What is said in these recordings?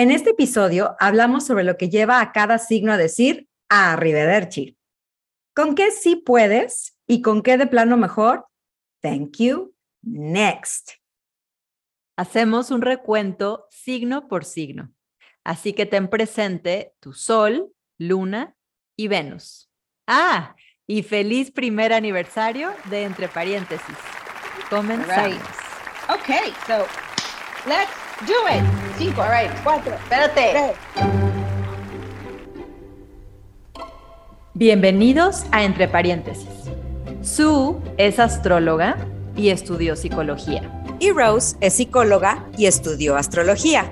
En este episodio hablamos sobre lo que lleva a cada signo a decir arrivederci. ¿Con qué sí puedes y con qué de plano mejor? Thank you. Next. Hacemos un recuento signo por signo. Así que ten presente tu Sol, Luna y Venus. Ah, y feliz primer aniversario de Entre Paréntesis. Comenzamos. Okay, so let's do it. Cinco, all right, cuatro, espérate. Bienvenidos a Entre Paréntesis. Sue es astróloga y estudió psicología. Y Rose es psicóloga y estudió astrología.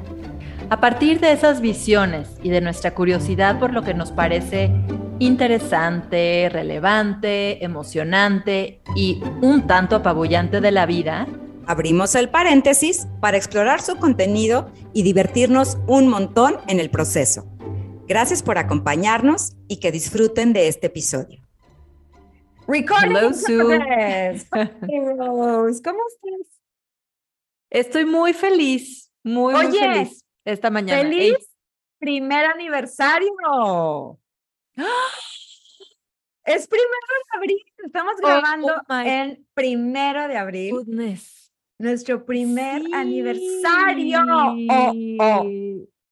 A partir de esas visiones y de nuestra curiosidad por lo que nos parece interesante, relevante, emocionante y un tanto apabullante de la vida, abrimos el paréntesis para explorar su contenido y divertirnos un montón en el proceso. Gracias por acompañarnos y que disfruten de este episodio. Recording Hello, Sue. ¿cómo estás? Estoy muy feliz, muy, muy feliz esta mañana. ¡Feliz primer aniversario! Es primero de abril, estamos oh, grabando oh en primero de abril. Goodness. Nuestro primer aniversario. Oh, oh,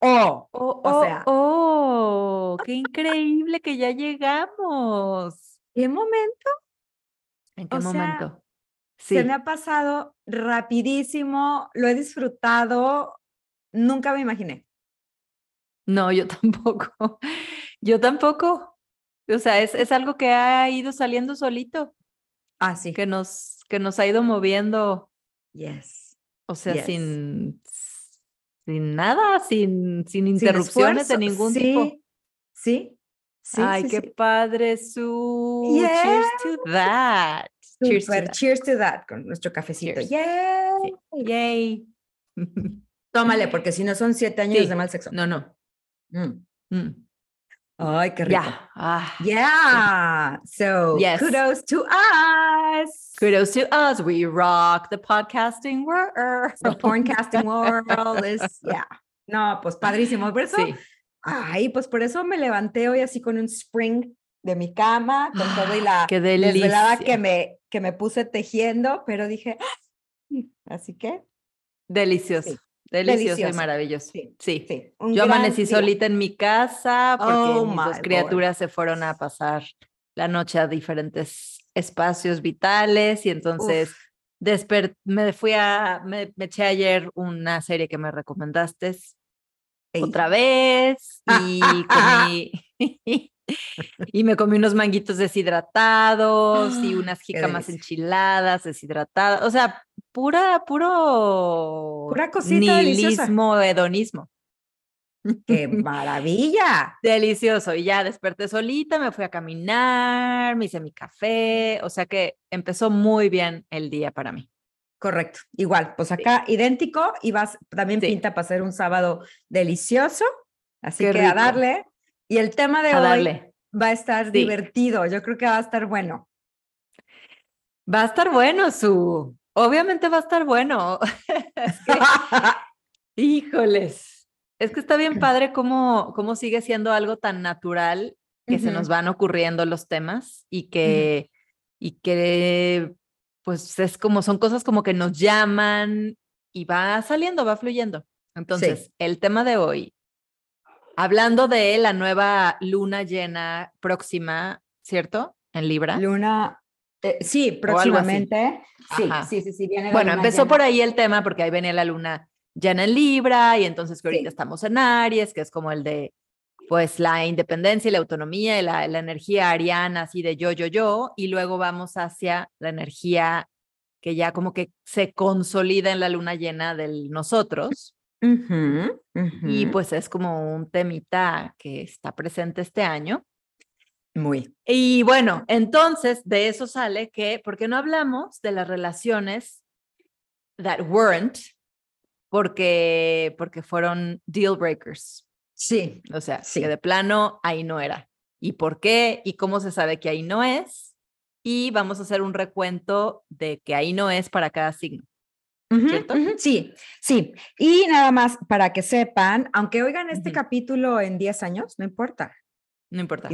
oh, oh, o sea. Oh, qué increíble que ya llegamos. ¿Qué momento? ¿En qué momento? Se me ha pasado rapidísimo, lo he disfrutado, nunca me imaginé. No, yo tampoco. Yo tampoco. O sea, es, es algo que ha ido saliendo solito. Ah, sí. Que nos, que nos ha ido moviendo. Yes. O sea, sin, sin nada, sin, sin interrupciones de ningún tipo. Sí. Sí. Ay, qué padre, Su. Cheers to that. Cheers to that. cheers to that. con nuestro cafecito. Yay. Yay. Tómale, porque si no son siete años de mal sexo. No, no. Mm. Mm. Ay, qué rico. Yeah. Ah, yeah. So yes. kudos to us. Kudos to us. We rock the podcasting world. The porncasting world is, yeah. No, pues padrísimo. Por eso, sí. ay, pues por eso me levanté hoy así con un spring de mi cama, con todo y la qué desvelada que me, que me puse tejiendo, pero dije, ah", así que. Delicioso. Sí. Delicioso, y maravilloso. Sí. sí. Yo amanecí solita en mi casa porque oh mis dos criaturas se fueron a pasar la noche a diferentes espacios vitales y entonces me fui a, me, eché ayer una serie que me recomendaste otra vez y comí, y me comí unos manguitos deshidratados y unas jicamas enchiladas deshidratadas. O sea, pura, puro. Pura cosita nihilismo, hedonismo. ¡Qué maravilla! Delicioso. Y ya desperté solita, me fui a caminar, me hice mi café. O sea que empezó muy bien el día para mí. Correcto. Igual, pues acá idéntico y vas, también pinta para hacer un sábado delicioso. Así que a darle. Y el tema de hoy va a estar divertido. Yo creo que va a estar bueno. Va a estar bueno, su. Obviamente va a estar bueno. híjoles. Es que está bien padre cómo, cómo sigue siendo algo tan natural que se nos van ocurriendo los temas y que, y que, pues es como, son cosas como que nos llaman y va saliendo, va fluyendo. Entonces, el tema de hoy Hablando de la nueva luna llena próxima, ¿cierto? En Libra. Luna, eh, sí, próximamente. Sí, sí, sí, sí, Bueno, empezó por ahí el tema porque ahí venía la luna llena en Libra y entonces que ahorita estamos en Aries, que es como el de pues la independencia y la autonomía y la, la, energía ariana así de yo, yo, yo, y luego vamos hacia la energía que ya como que se consolida en la luna llena del nosotros. Y pues es como un temita que está presente este año. Muy. Y bueno, entonces de eso sale que, ¿por qué no hablamos de las relaciones that weren't? Porque, porque fueron deal breakers. Sí. O sea, sí. que de plano ahí no era. ¿Y por qué? ¿Y cómo se sabe que ahí no es? Y vamos a hacer un recuento de que ahí no es para cada signo. ¿cierto? sí, sí. Y nada más para que sepan, aunque oigan este capítulo en 10 años, no importa. No importa.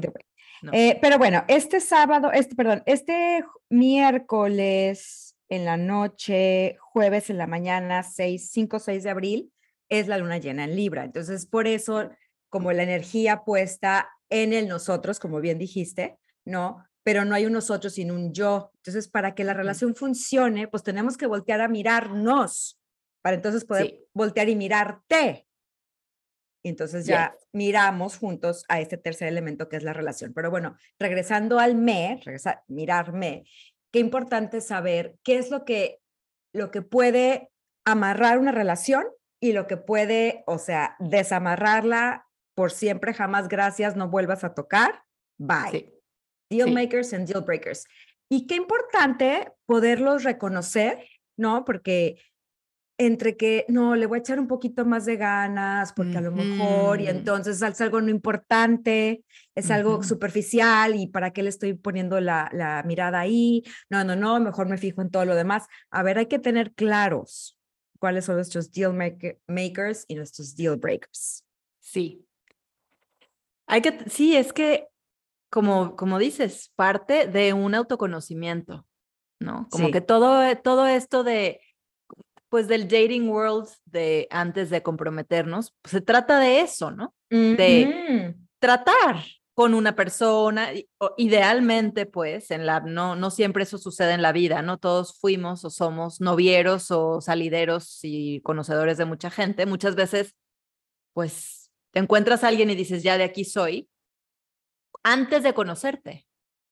Eh, pero bueno, este sábado, este, perdón, este miércoles en la noche, jueves en la mañana, 6, 5, 6 de abril, es la luna llena en Libra. Entonces, por eso, como la energía puesta en el nosotros, como bien dijiste, ¿no? Pero no hay un nosotros sin un yo. Entonces, para que la relación funcione, pues tenemos que voltear a mirarnos, para entonces poder voltear y mirarte. Y entonces ya miramos juntos a este tercer elemento que es la relación. Pero bueno, regresando al me, regresa, mirarme, qué importante saber qué es lo que, lo que puede amarrar una relación y lo que puede, o sea, desamarrarla por siempre, jamás, gracias, no vuelvas a tocar, bye. Deal makers and deal breakers. Y qué importante poderlos reconocer, ¿no? Porque entre que, no, le voy a echar un poquito más de ganas, porque a lo mejor, y entonces es algo no importante, es algo superficial, y para qué le estoy poniendo la, la mirada ahí, no, no, no, mejor me fijo en todo lo demás. A ver, hay que tener claros cuáles son nuestros deal makers y nuestros deal breakers. Sí. Hay que, sí, es que, como, como dices, parte de un autoconocimiento, ¿no? Como que todo, todo esto de pues del dating world de antes de comprometernos, pues, se trata de eso, ¿no? De tratar con una persona, idealmente, pues, en la, no, no siempre eso sucede en la vida, ¿no? Todos fuimos o somos novieros o salideros y conocedores de mucha gente. Muchas veces, pues, te encuentras a alguien y dices, ya de aquí soy, antes de conocerte.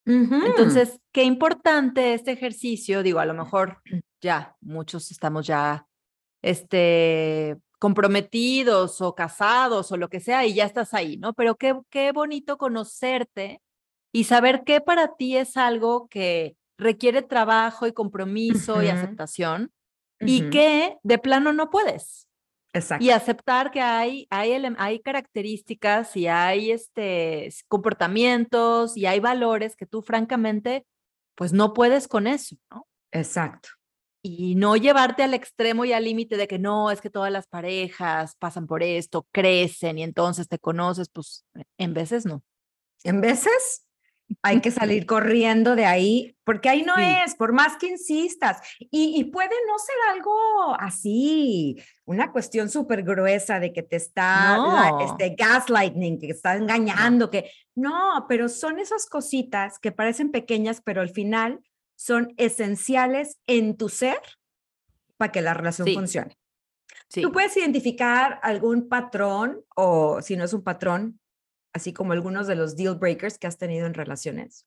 Entonces, qué importante este ejercicio, digo, a lo mejor ya muchos estamos ya este, comprometidos o casados o lo que sea y ya estás ahí, ¿no? Pero qué, qué bonito conocerte y saber qué para ti es algo que requiere trabajo y compromiso y aceptación y que de plano no puedes. Exacto. Y aceptar que hay, hay, hay características y hay este, comportamientos y hay valores que tú francamente pues no puedes con eso, ¿no? Exacto y no llevarte al extremo y al límite de que no, es que todas las parejas pasan por esto, crecen y entonces te conoces, pues e, en veces no. En veces hay que salir corriendo de ahí, porque ahí no es, por más que insistas. Y, puede no ser algo así, una cuestión súper gruesa de que te está este, gaslighting, que te está engañando, que no, pero son esas cositas que parecen pequeñas, pero al final son esenciales en tu ser para que la relación funcione. Tú puedes identificar algún patrón o si no es un patrón, así como algunos de los deal breakers que has tenido en relaciones.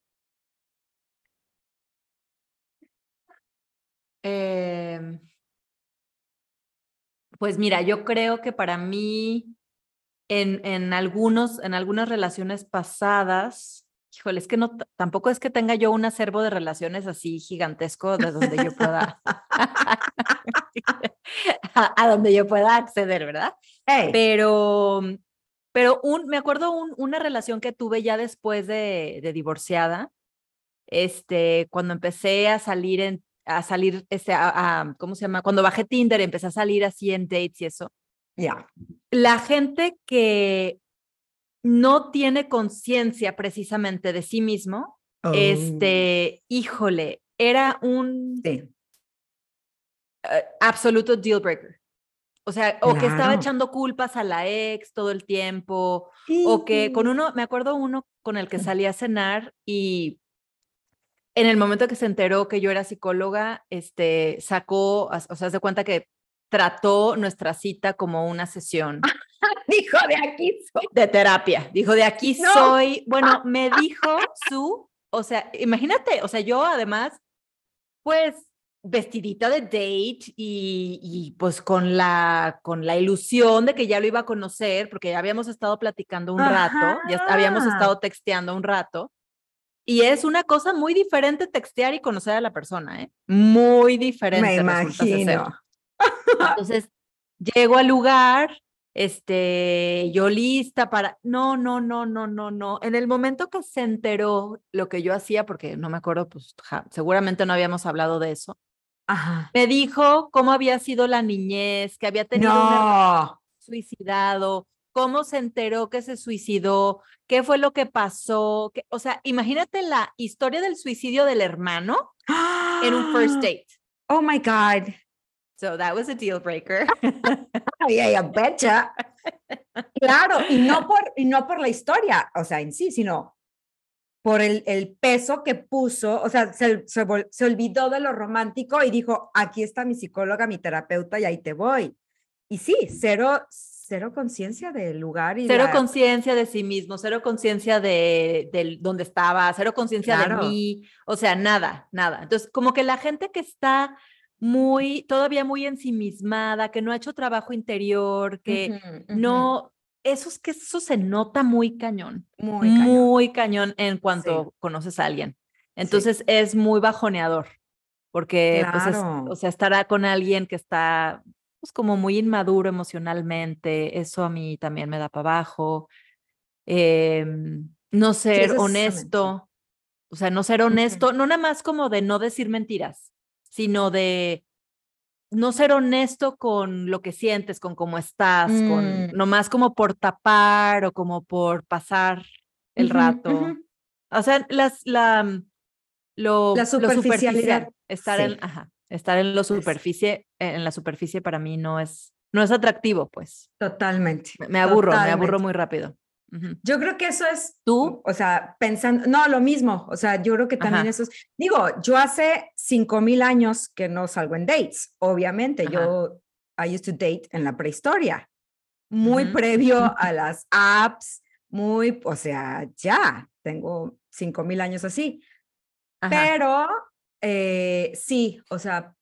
Em, pues mira, yo creo que para mí en, en, algunos, en algunas relaciones pasadas, híjole, es que no, tampoco es que tenga yo un acervo de relaciones así gigantesco de donde yo pueda, a, donde yo pueda acceder, ¿verdad? Pero, pero un, me acuerdo un, una relación que tuve ya después de, de, divorciada, este, cuando empecé a salir en, a salir, este, a, ¿cómo se llama? Cuando bajé Tinder, empecé a salir así en dates y eso. Ya. La gente que no tiene conciencia precisamente de sí mismo, oh. este, híjole, era un eh, absoluto deal breaker. O sea, o que estaba echando culpas a la ex todo el tiempo, o que con uno, me acuerdo uno con el que salí a cenar y en el momento que se enteró que yo era psicóloga, este, sacó, o sea, se cuenta que trató nuestra cita como una sesión. dijo, de aquí soy. De terapia. Dijo, de aquí soy. Bueno, me dijo su, o sea, imagínate, o sea, yo además, pues vestidita de date y, y, pues con la, con la ilusión de que ya lo iba a conocer, porque ya habíamos estado platicando un rato, ya habíamos estado texteando un rato. Y es una cosa muy diferente textear y conocer a la persona, ¿eh? Muy diferente. Me imagino. Entonces, llego al lugar, este, yo lista para, no, no, no, no, no, no. En el momento que se enteró lo que yo hacía, porque no me acuerdo, pues seguramente no habíamos hablado de eso, me dijo cómo había sido la niñez, que había tenido suicidado, cómo se enteró que se suicidó, qué fue lo que pasó. o sea, imagínate la historia del suicidio del hermano en un first date. Oh my God. So that was a deal breaker. yeah, yeah, betcha. Claro, y no por, y no por la historia, o sea, en sí, sino por el, el peso que puso, o sea, se, se, se, olvidó de lo romántico y dijo, aquí está mi psicóloga, mi terapeuta y ahí te voy. Y sí, cero, cero conciencia del lugar. Y cero conciencia de sí mismo, cero conciencia de, de, dónde estaba, cero conciencia de mí, o sea, nada, nada. Entonces, como que la gente que está muy, todavía muy ensimismada, que no ha hecho trabajo interior, que no, eso es que eso se nota muy cañón, muy cañón, muy cañón en cuanto conoces a alguien. Entonces es muy bajoneador, porque pues o sea, estará con alguien que está pues como muy inmaduro emocionalmente, eso a mí también me da para abajo. Em, no ser honesto, o sea, no ser honesto, no nada más como de no decir mentiras, sino de no ser honesto con lo que sientes, con cómo estás, con mm. nomás como por tapar o como por pasar el rato. O sea, las, la, mm, lo, la superficialidad. estar, en, ajá, estar en lo superficie, en la superficie para mí no es, no es atractivo, pues. Totalmente. Me, aburro, me aburro muy rápido. Yo creo que eso es, tú, o sea, pensando, no, lo mismo, o sea, yo creo que también eso es, digo, yo hace cinco mil años que no salgo en dates, obviamente, yo, I used to date en la prehistoria, muy previo a las apps, muy, o sea, ya, tengo cinco mil años así, pero eh, sí, o sea,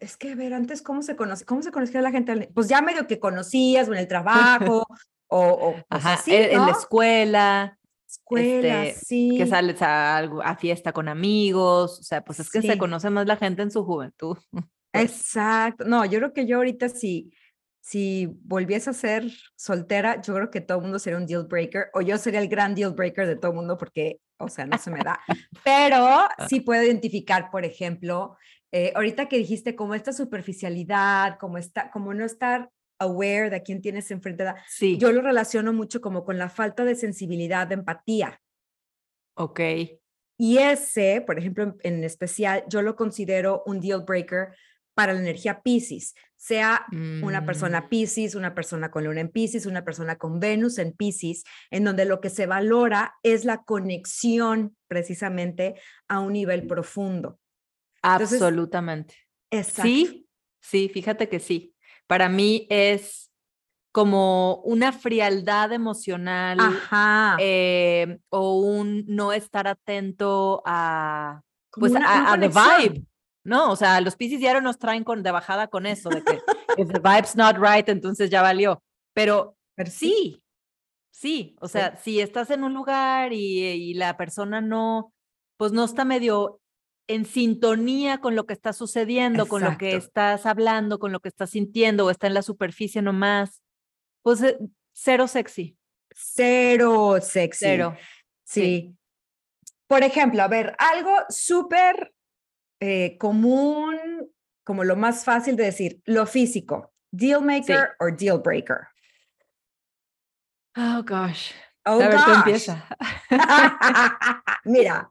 es que a ver, antes, ¿cómo se conoce? ¿Cómo se conocía la gente? Pues ya medio que conocías o en el trabajo o, pues así, en la escuela. Escuela, este, sí. Que sales a, a, fiesta con amigos, o sea, pues es que se conoce más la gente en su juventud. Pues. Exacto. No, yo creo que yo ahorita si, si volviese a ser soltera, yo creo que todo el mundo sería un deal breaker o yo sería el gran deal breaker de todo el mundo porque, o sea, no se me da. Pero sí puedo identificar, por ejemplo, eh, ahorita que dijiste como esta superficialidad, como, está como no estar aware de a quién tienes enfrente. Sí. Yo lo relaciono mucho como con la falta de sensibilidad, de empatía. Ok. Y ese, por ejemplo, en, especial, yo lo considero un deal breaker para la energía Pisces, sea una persona mm. Pisces, una persona con luna en Pisces, una persona con Venus en Pisces, en donde lo que se valora es la conexión precisamente a un nivel profundo. Absolutamente. Sí, sí, fíjate que sí para mí es como una frialdad emocional eh, o un no estar atento a, pues a, the vibe, ¿no? O sea, los Pisces diario nos traen con, de bajada con eso, de que if the vibe's not right, entonces ya valió. Pero, sí, sí, o sea, si estás en un lugar y, y la persona no, pues no está medio en sintonía con lo que está sucediendo, con lo que estás hablando, con lo que estás sintiendo o está en la superficie nomás, pues eh, cero sexy. Cero sexy. Cero. Sí. Por ejemplo, a ver, algo súper eh, común, como lo más fácil de decir, lo físico, deal maker o deal breaker. Oh gosh. Oh, a ver, tú empieza. Mira,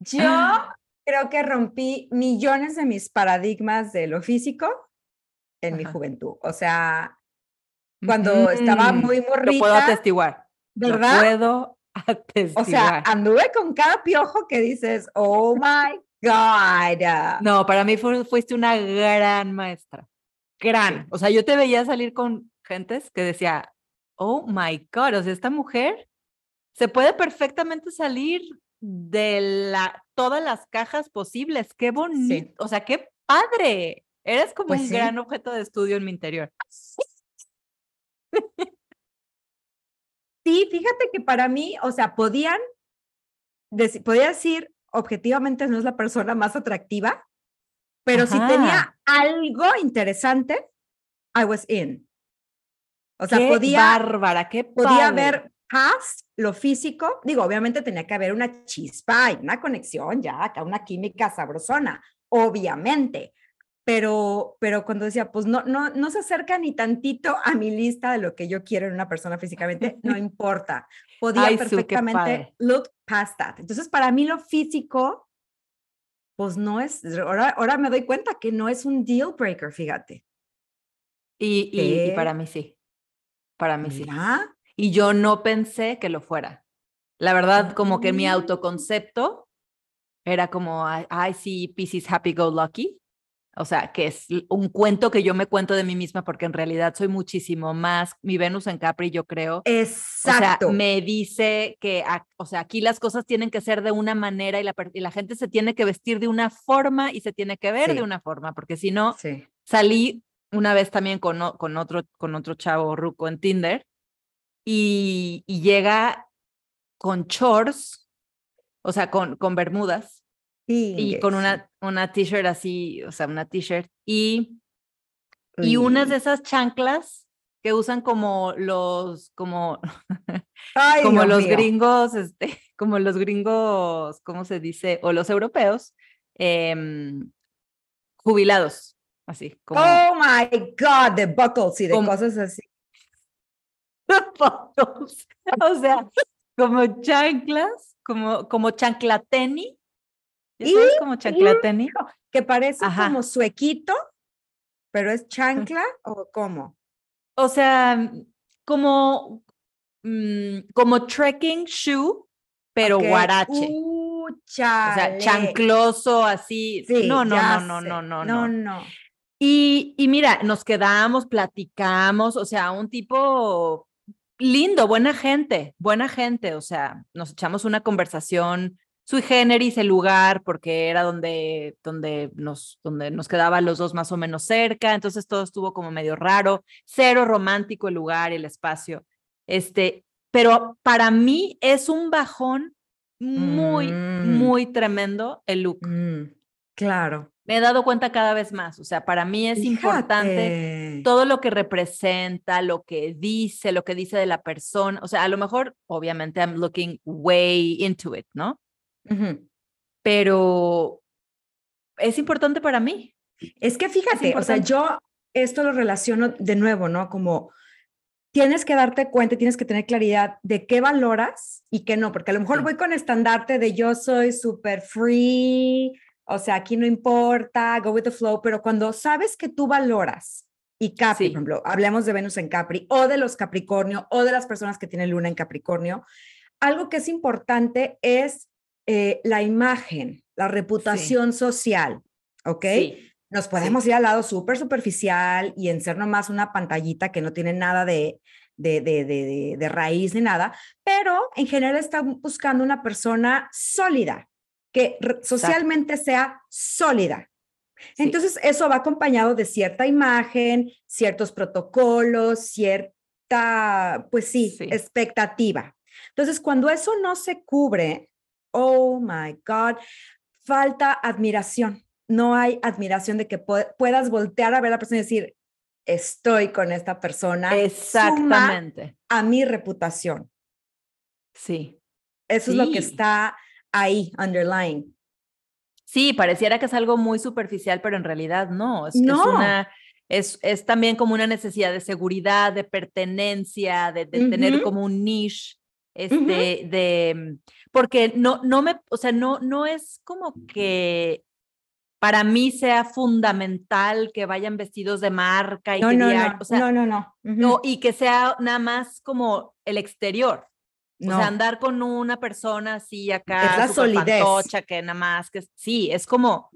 yo creo que rompí millones de mis paradigmas de lo físico en mi juventud. O sea, cuando estaba mm, muy morrita. Lo puedo atestiguar. ¿Verdad? Lo puedo atestiguar. O sea, anduve con cada piojo que dices, oh my God. No, para mí fuiste una gran maestra. Gran. O sea, yo te veía salir con gentes que decía, oh my God, o sea, esta mujer se puede perfectamente salir de la, todas las cajas posibles. Qué bonito, o sea, qué padre. Eres como pues un gran objeto de estudio en mi interior. Sí, fíjate que para mí, o sea, podían, decir, podía decir, objetivamente no es la persona más atractiva, pero si tenía algo interesante, I was in. O sea, podía. Bárbara, qué Podía ver past lo físico, digo, obviamente tenía que haber una chispa y una conexión ya, acá una química sabrosona, obviamente. Pero, pero cuando decía, pues no, no, no se acerca ni tantito a mi lista de lo que yo quiero en una persona físicamente, no importa. Podía perfectamente look past that. Entonces, para mí lo físico, pues no es, ahora, ahora me doy cuenta que no es un deal breaker, fíjate. Y, y, para mí sí. Para mí sí. Y yo no pensé que lo fuera. La verdad, como que mi autoconcepto era como, ay, sí, Pisces happy go lucky. O sea, que es un cuento que yo me cuento de mí misma porque en realidad soy muchísimo más mi Venus en Capri, yo creo. Exacto. O sea, me dice que, o sea, aquí las cosas tienen que ser de una manera y la, y la gente se tiene que vestir de una forma y se tiene que ver de una forma, porque si no, salí una vez también con, con, otro, con otro chavo ruco en Tinder y, y llega con shorts, o sea, con, con bermudas y con una, una t-shirt así, o sea, una t-shirt y, y unas de esas chanclas que usan como los, como, como los gringos, este, como los gringos, ¿cómo se dice? O los europeos, em, jubilados, así. Como, oh my God, de buckles y de cosas así. o sea, como chanclas, como, como chanclateni. ¿Y sabes como chanclateni? Que parece como suequito, pero es chancla o cómo? O sea, como, mm, como trekking shoe, pero guarache. O sea, chancloso, así. no, no, no, no, no, no, no, no. Y, y mira, nos quedamos, platicamos, o sea, un tipo lindo, buena gente, buena gente, o sea, nos echamos una conversación sui generis el lugar porque era donde, donde, nos, donde nos quedaban los dos más o menos cerca, entonces todo estuvo como medio raro, cero romántico el lugar, el espacio, este, pero para mí es un bajón muy, mm. muy tremendo el look. Mm, claro me he dado cuenta cada vez más. O sea, para mí es importante todo lo que representa, lo que dice, lo que dice de la persona. O sea, a lo mejor, obviamente, I'm looking way into it, ¿no? Pero es importante para mí. Es que fíjate, o sea, yo esto lo relaciono de nuevo, ¿no? Como tienes que darte cuenta, tienes que tener claridad de qué valoras y qué no, porque a lo mejor voy con estandarte de yo soy súper free, o sea, aquí no importa, go with the flow, pero cuando sabes que tú valoras y Capri, por ejemplo, hablemos de Venus en Capri o de los Capricornio o de las personas que tienen luna en Capricornio, algo que es importante es eh, la imagen, la reputación social, ¿ok? Nos podemos ir al lado súper superficial y en ser nomás una pantallita que no tiene nada de, de, de, de, de raíz ni nada, pero en general están buscando una persona sólida, que socialmente sea sólida. Entonces, eso va acompañado de cierta imagen, ciertos protocolos, cierta, pues sí, expectativa. Entonces, cuando eso no se cubre, oh my God, falta admiración. No hay admiración de que puedas voltear a ver a la persona y decir, estoy con esta persona. Exactamente. a mi reputación. Sí. Eso es lo que está ahí, underlying. Sí, pareciera que es algo muy superficial, pero en realidad no. Es, no. Es, una, es, es, también como una necesidad de seguridad, de pertenencia, de, tener como un niche, este, de, porque no, no me, o sea, no, no es como que para mí sea fundamental que vayan vestidos de marca y no, que no, no, o sea, no, no, no. no, y que sea nada más como el exterior. No. O sea, andar con una persona así acá, es la solidez. que nada más que sí, es como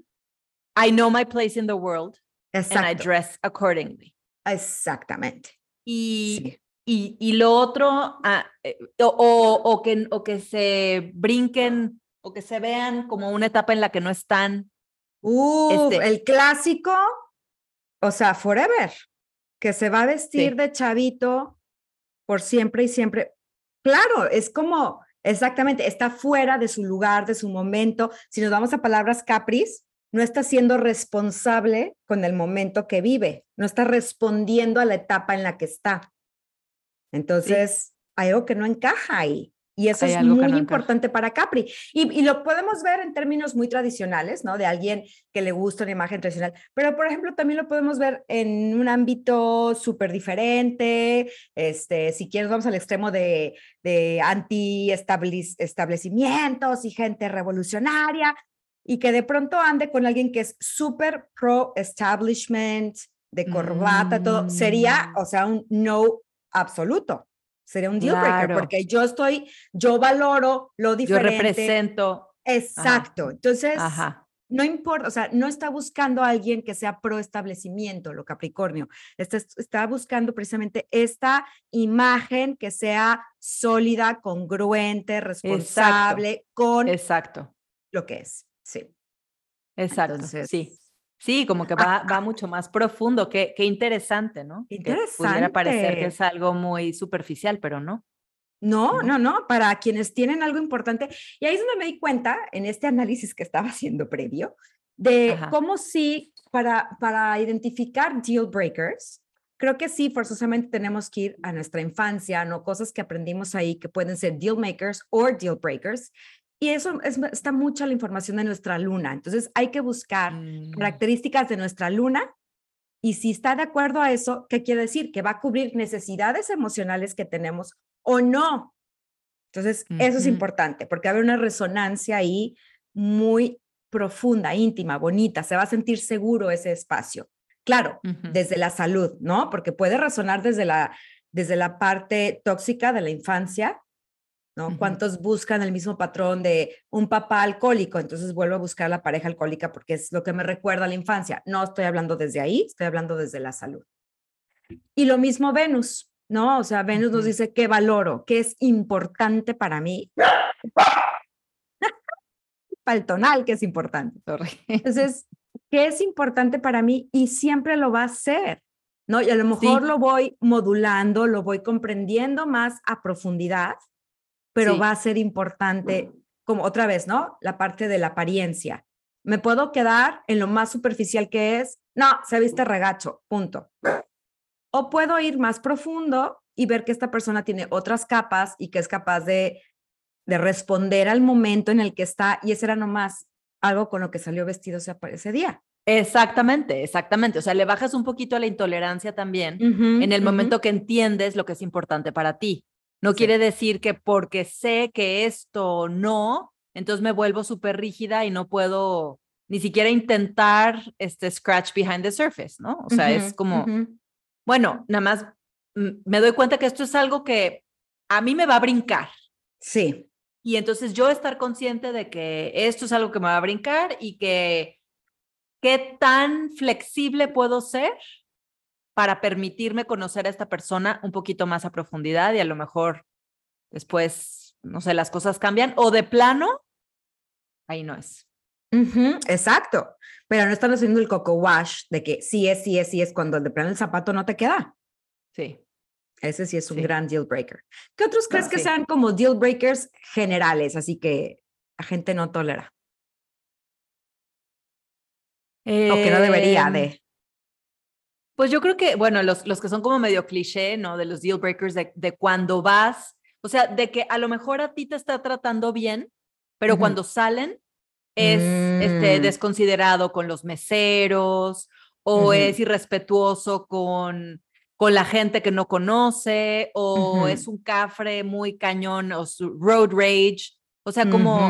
I know my place in the world Exacto. and I dress accordingly. Exactamente. Y, y, y, lo otro, ah, eh, o, o, que, o que se brinquen o que se vean como una etapa en la que no están. Uh, el clásico, o sea, forever, que se va a vestir de chavito por siempre y siempre. Claro, es como, exactamente, está fuera de su lugar, de su momento. Si nos vamos a palabras capris, no está siendo responsable con el momento que vive, no está respondiendo a la etapa en la que está. Entonces, hay algo que no encaja ahí. Y eso es muy importante para Capri. Y, lo podemos ver en términos muy tradicionales, ¿no? De alguien que le gusta una imagen tradicional. Pero, por ejemplo, también lo podemos ver en un ámbito súper diferente. Este, si quieres, vamos al extremo de, de anti-establecimientos y gente revolucionaria. Y que de pronto ande con alguien que es súper pro-establishment, de corbata, todo. Sería, mm. o sea, un no absoluto. Sería un deal breaker porque yo estoy, yo valoro lo diferente. Yo represento. Exacto. Entonces, no importa, o sea, no está buscando a alguien que sea pro establecimiento, lo Capricornio. Está, está buscando precisamente esta imagen que sea sólida, congruente, responsable con Exacto. lo que es. Sí. Exacto. sí. Sí, como que va, va mucho más profundo. Qué, qué interesante, ¿no? Interesante. Que pudiera parecer que es algo muy superficial, pero no. No, no, no, para quienes tienen algo importante. Y ahí es donde me di cuenta, en este análisis que estaba haciendo previo, de cómo sí, para, para identificar deal breakers, creo que sí, forzosamente tenemos que ir a nuestra infancia, ¿no? Cosas que aprendimos ahí que pueden ser deal makers o deal breakers. Y eso está mucha la información de nuestra luna. Entonces hay que buscar mm. características de nuestra luna y si está de acuerdo a eso, ¿qué quiere decir? Que va a cubrir necesidades emocionales que tenemos o no. Entonces, eso es importante porque va a haber una resonancia ahí muy profunda, íntima, bonita. Se va a sentir seguro ese espacio. Claro, desde la salud, ¿no? Porque puede resonar desde la, desde la parte tóxica de la infancia ¿no? ¿Cuántos buscan el mismo patrón de un papá alcohólico? Entonces vuelvo a buscar la pareja alcohólica porque es lo que me recuerda a la infancia. No estoy hablando desde ahí, estoy hablando desde la salud. Y lo mismo Venus, ¿no? O sea, Venus nos dice qué valoro, qué es importante para mí. Paltonal, que es importante. Entonces, ¿qué es importante para mí? Y siempre lo va a ser. ¿no? Y a lo mejor lo voy modulando, lo voy comprendiendo más a profundidad pero va a ser importante, como otra vez, ¿no? La parte de la apariencia. Me puedo quedar en lo más superficial que es, no, se viste regacho, punto. O puedo ir más profundo y ver que esta persona tiene otras capas y que es capaz de, de responder al momento en el que está y ese era nomás algo con lo que salió vestido ese día. Exactamente, exactamente. O sea, le bajas un poquito a la intolerancia también en el momento que entiendes lo que es importante para ti. No quiere decir que porque sé que esto no, entonces me vuelvo súper rígida y no puedo ni siquiera intentar este scratch behind the surface, ¿no? O sea, es como, bueno, nada más me doy cuenta que esto es algo que a mí me va a brincar. Sí. Y entonces yo estar consciente de que esto es algo que me va a brincar y que qué tan flexible puedo ser para permitirme conocer a esta persona un poquito más a profundidad y a lo mejor después, no sé, las cosas cambian o de plano, ahí no es. exacto, pero no están haciendo el coco wash de que sí es, sí es, sí es cuando de plano el zapato no te queda. Sí. Ese sí es un gran deal breaker. ¿Qué otros crees que sean como deal breakers generales, así que la gente no tolera? o que no debería em, de. Pues yo creo que, bueno, los, los que son como medio cliché, ¿no? De los deal breakers, de, de cuando vas, o sea, de que a lo mejor a ti te está tratando bien, pero cuando salen es este, mm. desconsiderado con los meseros o es irrespetuoso con, con la gente que no conoce o es un cafre muy cañón o su road rage. O sea, como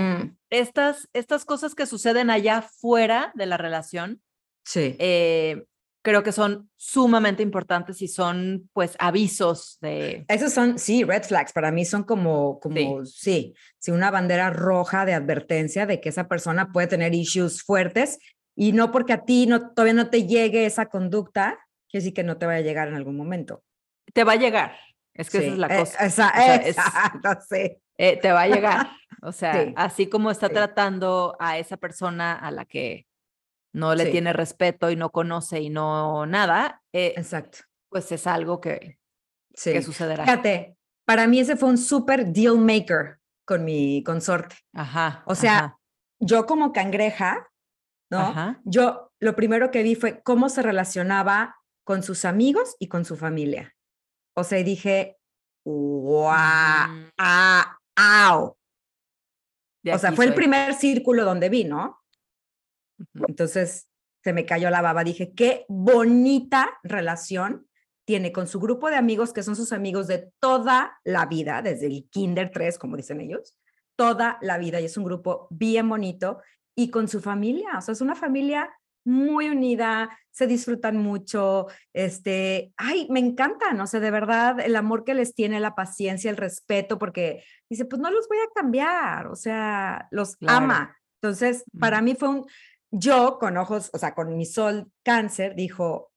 estas, estas cosas que suceden allá fuera de la relación. Sí. Eh, creo que son sumamente importantes y son pues avisos de... Esos son, sí, red flags, para mí son como, como sí. sí, una bandera roja de advertencia de que esa persona puede tener issues fuertes y no porque a ti no, todavía no te llegue esa conducta, que sí que no te vaya a llegar en algún momento. Te va a llegar, es que esa es la eh, cosa. Esa, exacto, sí. Eh, te va a llegar, o sea, así como está tratando a esa persona a la que no le tiene respeto y no conoce y no nada, eh, Exacto. pues es algo que, que sucederá. Fíjate, para mí ese fue un súper deal maker con mi consorte. Ajá. O sea, yo como cangreja, ¿no? Yo lo primero que vi fue cómo se relacionaba con sus amigos y con su familia. O sea, dije, wow, mm. ah, ¡au! O sea, fue el primer círculo donde vi, ¿no? Entonces se me cayó la baba. Dije, qué bonita relación tiene con su grupo de amigos, que son sus amigos de toda la vida, desde el Kinder 3, como dicen ellos, toda la vida. Y es un grupo bien bonito. Y con su familia, o sea, es una familia muy unida, se disfrutan mucho, este, ay, me encantan, o sea, de verdad, el amor que les tiene, la paciencia, el respeto, porque dice, pues no los voy a cambiar, o sea, los ama. Entonces, para mí fue un, yo con ojos, o sea, con mi sol cáncer, dijo,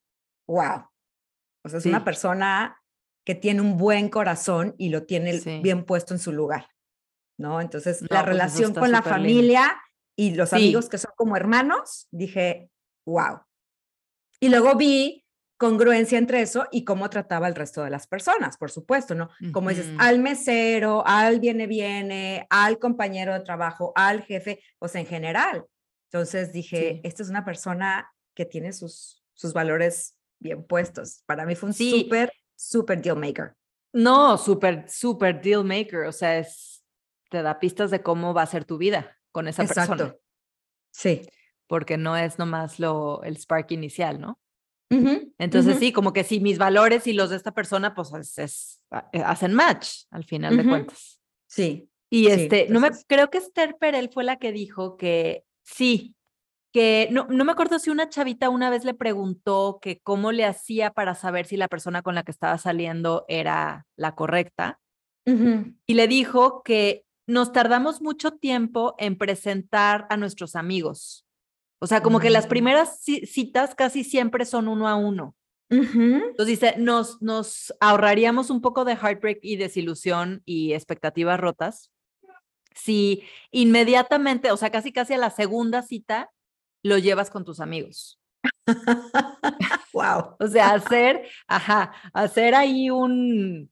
wow, o sea, es una persona que tiene un buen corazón y lo tiene bien puesto en su lugar, ¿no? Entonces, la pues relación con la familia y los amigos que son como hermanos, dije, wow. Y luego vi congruencia entre eso y cómo trataba el resto de las personas, por supuesto, ¿no? Como dices, al mesero, al viene, viene, al compañero de trabajo, al jefe, pues en general. Entonces dije, esta es una persona que tiene sus, sus valores bien puestos. Para mí fue un súper, súper deal maker. No, súper, súper deal maker. O sea, es, te da pistas de cómo va a ser tu vida con esa Exacto. persona. Sí porque no es nomás lo, el spark inicial, ¿no? Entonces sí, como que sí, mis valores y los de esta persona, pues es, ah, eh, hacen match al final de cuentas. Sí. Y este, no me, creo que Esther Perel fue la que dijo que sí, que no, no me acuerdo si una chavita una vez le preguntó que cómo le hacía para saber si la persona con la que estaba saliendo era la correcta. Y le dijo que nos tardamos mucho tiempo en presentar a nuestros amigos. O sea, como que las mm. primeras citas casi siempre son uno a uno. Entonces dice, nos, nos ahorraríamos un poco de heartbreak y desilusión y expectativas rotas si inmediatamente, o sea, casi casi a la segunda cita, lo llevas con tus amigos. wow. o sea, hacer, ajá, hacer ahí un,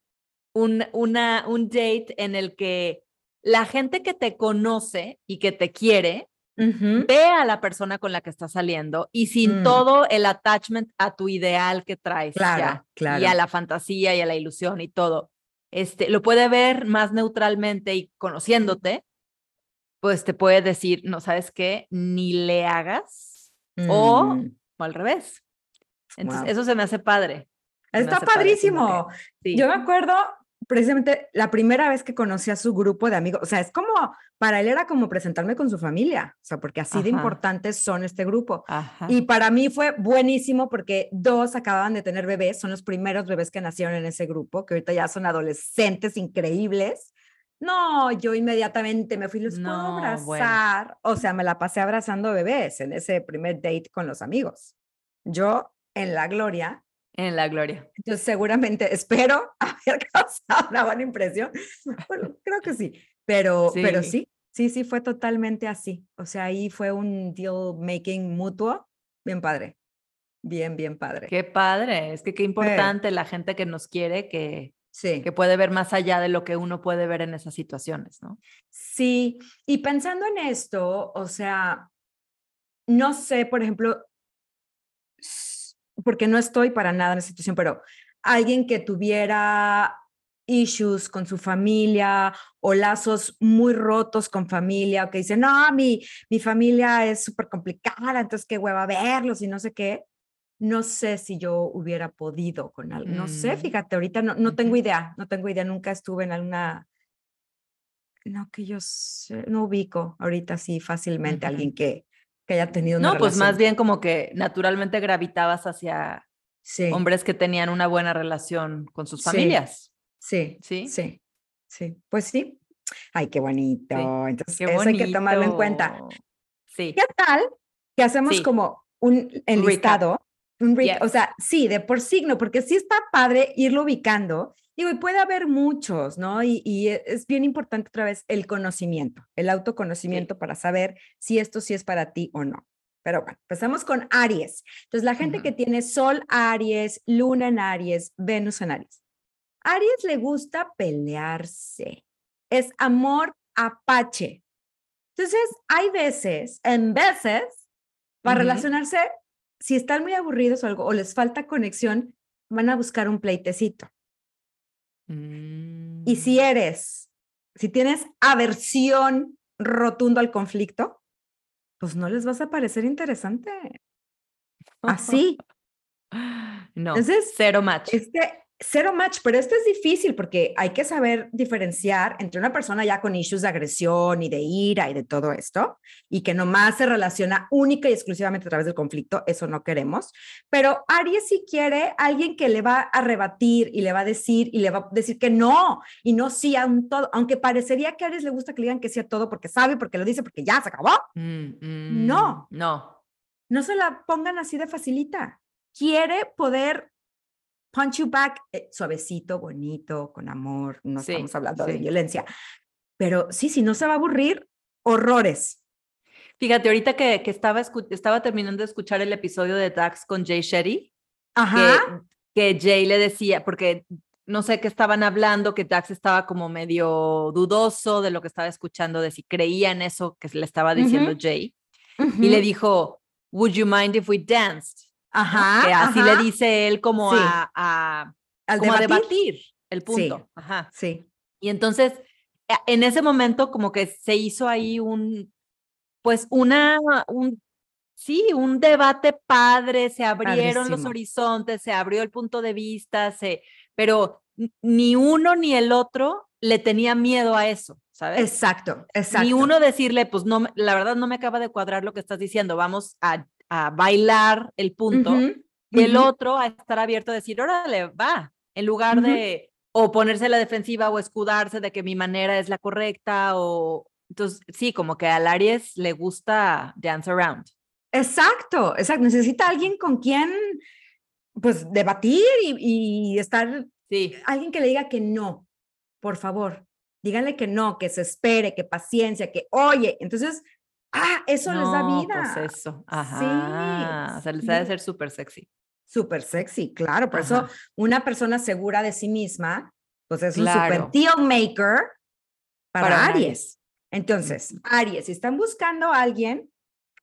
un, una, un date en el que la gente que te conoce y que te quiere Ve a la persona con la que estás saliendo y sin mm. todo el attachment a tu ideal que traes claro, claro. y a la fantasía y a la ilusión y todo. Este, lo puede ver más neutralmente y conociéndote, pues te puede decir, no sabes qué, ni le hagas o, mm. al revés. Entonces, eso se me hace padre. Está padrísimo. Yo me acuerdo, precisamente la primera vez que conocí a su grupo de amigos, o sea, es como, para él era como presentarme con su familia, o sea, porque así de importantes son este grupo. Y para mí fue buenísimo porque dos acababan de tener bebés, son los primeros bebés que nacieron en ese grupo, que ahorita ya son adolescentes increíbles. No, yo inmediatamente me fui, los puedo abrazar. O sea, me la pasé abrazando bebés en ese primer date con los amigos. Yo en la gloria en la gloria. Entonces, seguramente espero haber causado una buena impresión. Bueno, creo que sí, pero sí. pero sí, sí, sí, fue totalmente así. O sea, ahí fue un deal making mutuo, bien padre. Bien, bien padre. Qué padre, es que qué importante la gente que nos quiere, que, sí. que puede ver más allá de lo que uno puede ver en esas situaciones, ¿no? Sí, y pensando en esto, o sea, no sé, por ejemplo, porque no estoy para nada en esa situación, pero alguien que tuviera issues con su familia o lazos muy rotos con familia, o que dice, no, mi, mi familia es súper complicada, entonces qué hueva verlos y no sé qué. No sé si yo hubiera podido con algo. No sé, mm. fíjate, ahorita no, no tengo idea, no tengo idea, nunca estuve en alguna no que yo sé, no ubico ahorita sí fácilmente a alguien que, que haya tenido una No, pues más bien como que naturalmente gravitabas hacia hombres que tenían una buena relación con sus familias. Sí, sí, sí, sí. Pues sí. Ay, qué bonito. Entonces, eso hay que tomarlo en cuenta. Sí. ¿Qué tal que hacemos como un enlistado? Un O sea, sí, de por signo, porque sí está padre irlo ubicando Digo, y puede haber muchos, ¿no? Y, e, es bien importante otra vez el conocimiento, el autoconocimiento para saber si esto sí es para ti o no. Pero bueno, empezamos con Aries. Entonces, la gente que tiene Sol Aries, Luna en Aries, Venus en Aries. Aries le gusta pelearse. Es amor apache. Entonces, hay veces, en veces, para relacionarse, si están muy aburridos o algo, o les falta conexión, van a buscar un pleitecito. Y si mm. eres si tienes aversión rotundo al conflicto, pues no les vas a parecer interesante. Así. No, Entonces, cero match. Este, cero match, pero esto es difícil porque hay que saber diferenciar entre una persona ya con issues de agresión y de ira y de todo esto, y que nomás se relaciona única y exclusivamente a través del conflicto, eso no queremos, pero Aries sí quiere alguien que le va a rebatir y le va a decir y le va a decir que no, y no sí a un todo, aunque parecería que a Aries le gusta que le digan que sí a todo porque sabe, porque lo dice, porque ya se acabó. Mm, mm, no. No. No se la pongan así de facilita. Quiere poder punch you back, eh, suavecito, bonito, con amor, no estamos hablando de violencia. Pero sí, si no se va a aburrir, horrores. Fíjate, ahorita que, que estaba, estaba terminando de escuchar el episodio de Dax con Jay Shetty, Ajá. Que, que Jay le decía, porque no sé qué estaban hablando, que Dax estaba como medio dudoso de lo que estaba escuchando, de si creía en eso que le estaba diciendo Jay. Y le dijo, Would you mind if we danced? Ajá. Que así le dice él como a, a, Al debatir. el punto. Ajá. Sí. Y entonces, en ese momento, como que se hizo ahí un, pues una, un, sí, un debate padre, se abrieron los horizontes, se abrió el punto de vista, se, pero ni uno ni el otro le tenía miedo a eso, ¿sabes? Exacto, exacto. Ni uno decirle, pues no, la verdad no me acaba de cuadrar lo que estás diciendo, vamos a a bailar el punto y el otro a estar abierto a decir, órale, va, en lugar de o ponerse la defensiva o escudarse de que mi manera es la correcta o entonces sí, como que al Aries le gusta dance around. Exacto, exacto. Necesita alguien con quien pues debatir y, estar, sí. alguien que le diga que no, por favor, díganle que no, que se espere, que paciencia, que oye. Entonces, Ah, eso les da vida. Pues eso. Ajá. Sí. O sea, les ha de ser súper sexy. Súper sexy, claro. Por eso una persona segura de sí misma, pues es un super deal maker para, Aries. Entonces, Aries, si están buscando a alguien,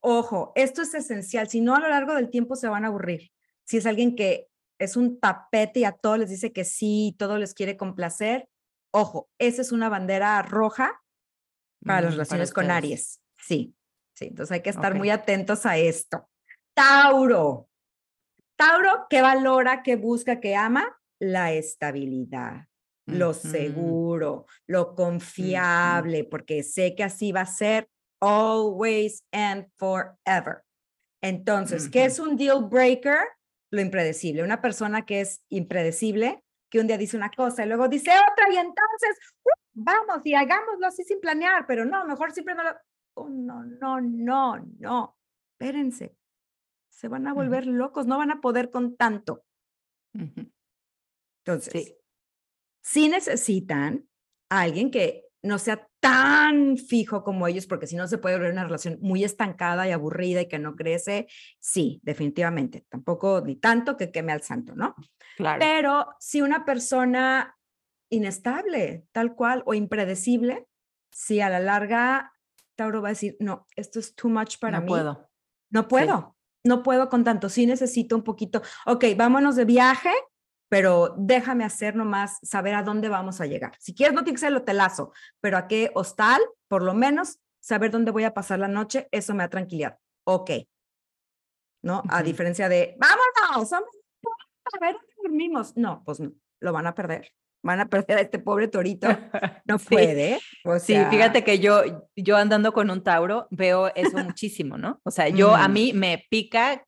ojo, esto es esencial. Si no, a lo largo del tiempo se van a aburrir. Si es alguien que es un tapete y a todos les dice que sí, todo les quiere complacer, ojo, esa es una bandera roja para las relaciones con Aries. Sí. Sí, entonces hay que estar muy atentos a esto. Tauro. Tauro, ¿qué valora, qué busca, qué ama? La estabilidad, lo seguro, lo confiable, porque sé que así va a ser always and forever. Entonces, ¿qué es un deal breaker? Lo impredecible. Una persona que es impredecible, que un día dice una cosa y luego dice otra y entonces, uh, vamos y hagámoslo así sin planear, pero no, mejor siempre no lo... Oh, no, no, no, no. Espérense. Se van a volver locos, no van a poder con tanto. Entonces, sí. necesitan a alguien que no sea tan fijo como ellos, porque si no se puede volver una relación muy estancada y aburrida y que no crece. Sí, definitivamente. Tampoco ni tanto que queme al santo, ¿no? Claro. Pero si una persona inestable, tal cual, o impredecible, si a la larga Tauro va a decir, no, esto es too much para mí. No puedo. No puedo. No puedo con tanto. Sí necesito un poquito. Ok, vámonos de viaje, pero déjame hacer nomás saber a dónde vamos a llegar. Si quieres, no tiene que ser el hotelazo, pero a qué hostal, por lo menos saber dónde voy a pasar la noche, eso me da tranquilidad. Ok. ¿No? A diferencia de, vámonos, a ver, dormimos. No, pues no, lo van a perder van a perder a este pobre torito. No puede. sí, fíjate que yo, yo andando con un Tauro veo eso muchísimo, ¿no? O sea, yo a mm. mí me pica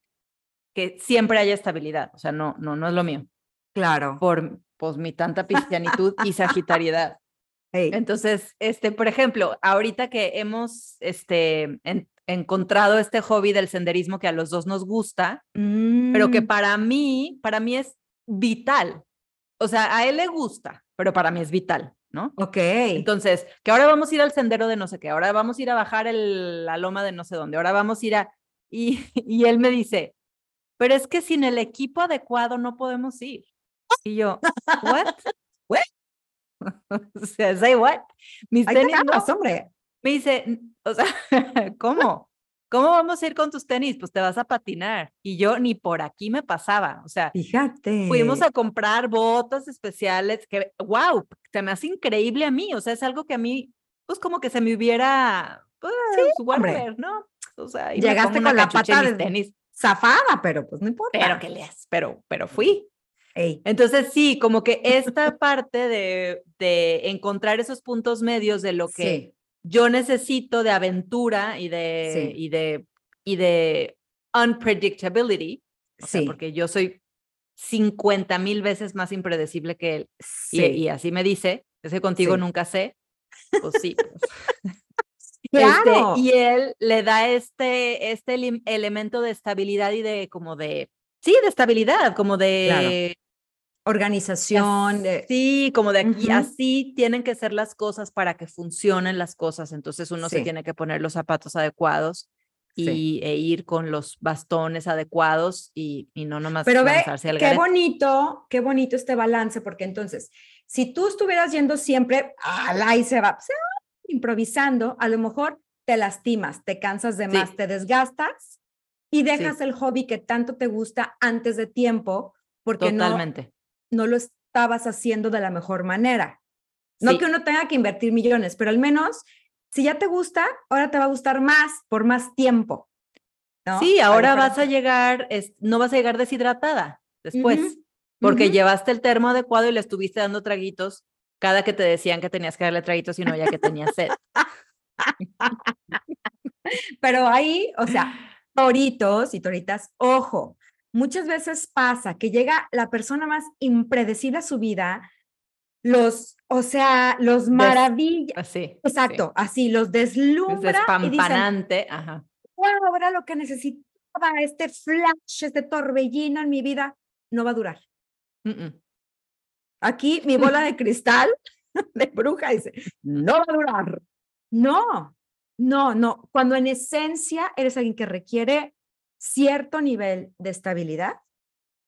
que siempre haya estabilidad. O sea, no, no, no es lo mío. Claro. Por pues mi tanta cristianitud y sagitariedad. Entonces, este, por ejemplo, ahorita que hemos este, encontrado este hobby del senderismo que a los dos nos gusta, pero que mm. para mí, para mí es vital o sea, a él le gusta, pero para mí es vital, ¿no? Ok. Entonces, que ahora vamos a ir al sendero de no sé qué, ahora vamos a ir a bajar el, la loma de no sé dónde, ahora vamos a ir a... Y, y él me dice, pero es que sin el equipo adecuado no podemos ir. Y yo, ¿what? ¿What? o sea, say what? Mis tenis, no, hombre. Me dice, o sea, ¿cómo? ¿Cómo vamos a ir con tus tenis? Pues te vas a patinar. Y yo ni por aquí me pasaba. O sea, fíjate. Fuimos a comprar botas especiales que, wow, se me hace increíble a mí. O sea, es algo que a mí, pues como que se me hubiera, pues, sí, ¿no? O sea, llegaste con la pata de tenis. Zafada, pero pues no importa. Pero que leas, pero, pero fui. Entonces sí, como que esta parte de, de, encontrar esos puntos medios de lo que yo necesito de aventura y de, y de, y de unpredictability, sí. porque yo soy 50 mil veces más impredecible que él. Y, así me dice, ese contigo nunca sé. Pues sí. Pues. Este, y él le da este, este elemento de estabilidad y de como de, sí, de estabilidad, como de organización. Sí, como de aquí, así tienen que ser las cosas para que funcionen las cosas. Entonces uno se tiene que poner los zapatos adecuados y, e ir con los bastones adecuados y, y no nomás Pero ve, qué bonito, qué bonito este balance, porque entonces, si tú estuvieras yendo siempre, la y se va, se va improvisando, a lo mejor te lastimas, te cansas de más, te desgastas y dejas el hobby que tanto te gusta antes de tiempo porque Totalmente. no lo estabas haciendo de la mejor manera. No que uno tenga que invertir millones, pero al menos si ya te gusta, ahora te va a gustar más por más tiempo. Sí, ahora vas a llegar, no vas a llegar deshidratada después, porque llevaste el termo adecuado y le estuviste dando traguitos cada que te decían que tenías que darle traguitos y no ya que tenías sed. Pero ahí, o sea, toritos y toritas, ojo, muchas veces pasa que llega la persona más impredecible a su vida, los, o sea, los maravillas. Así. Exacto, así, los deslumbra. Despampanante, y ajá. Wow, ahora lo que necesitaba, este flash, este torbellino en mi vida, no va a durar. Aquí mi bola de cristal de bruja dice, no va a durar. No, no, no. Cuando en esencia eres alguien que requiere cierto nivel de estabilidad,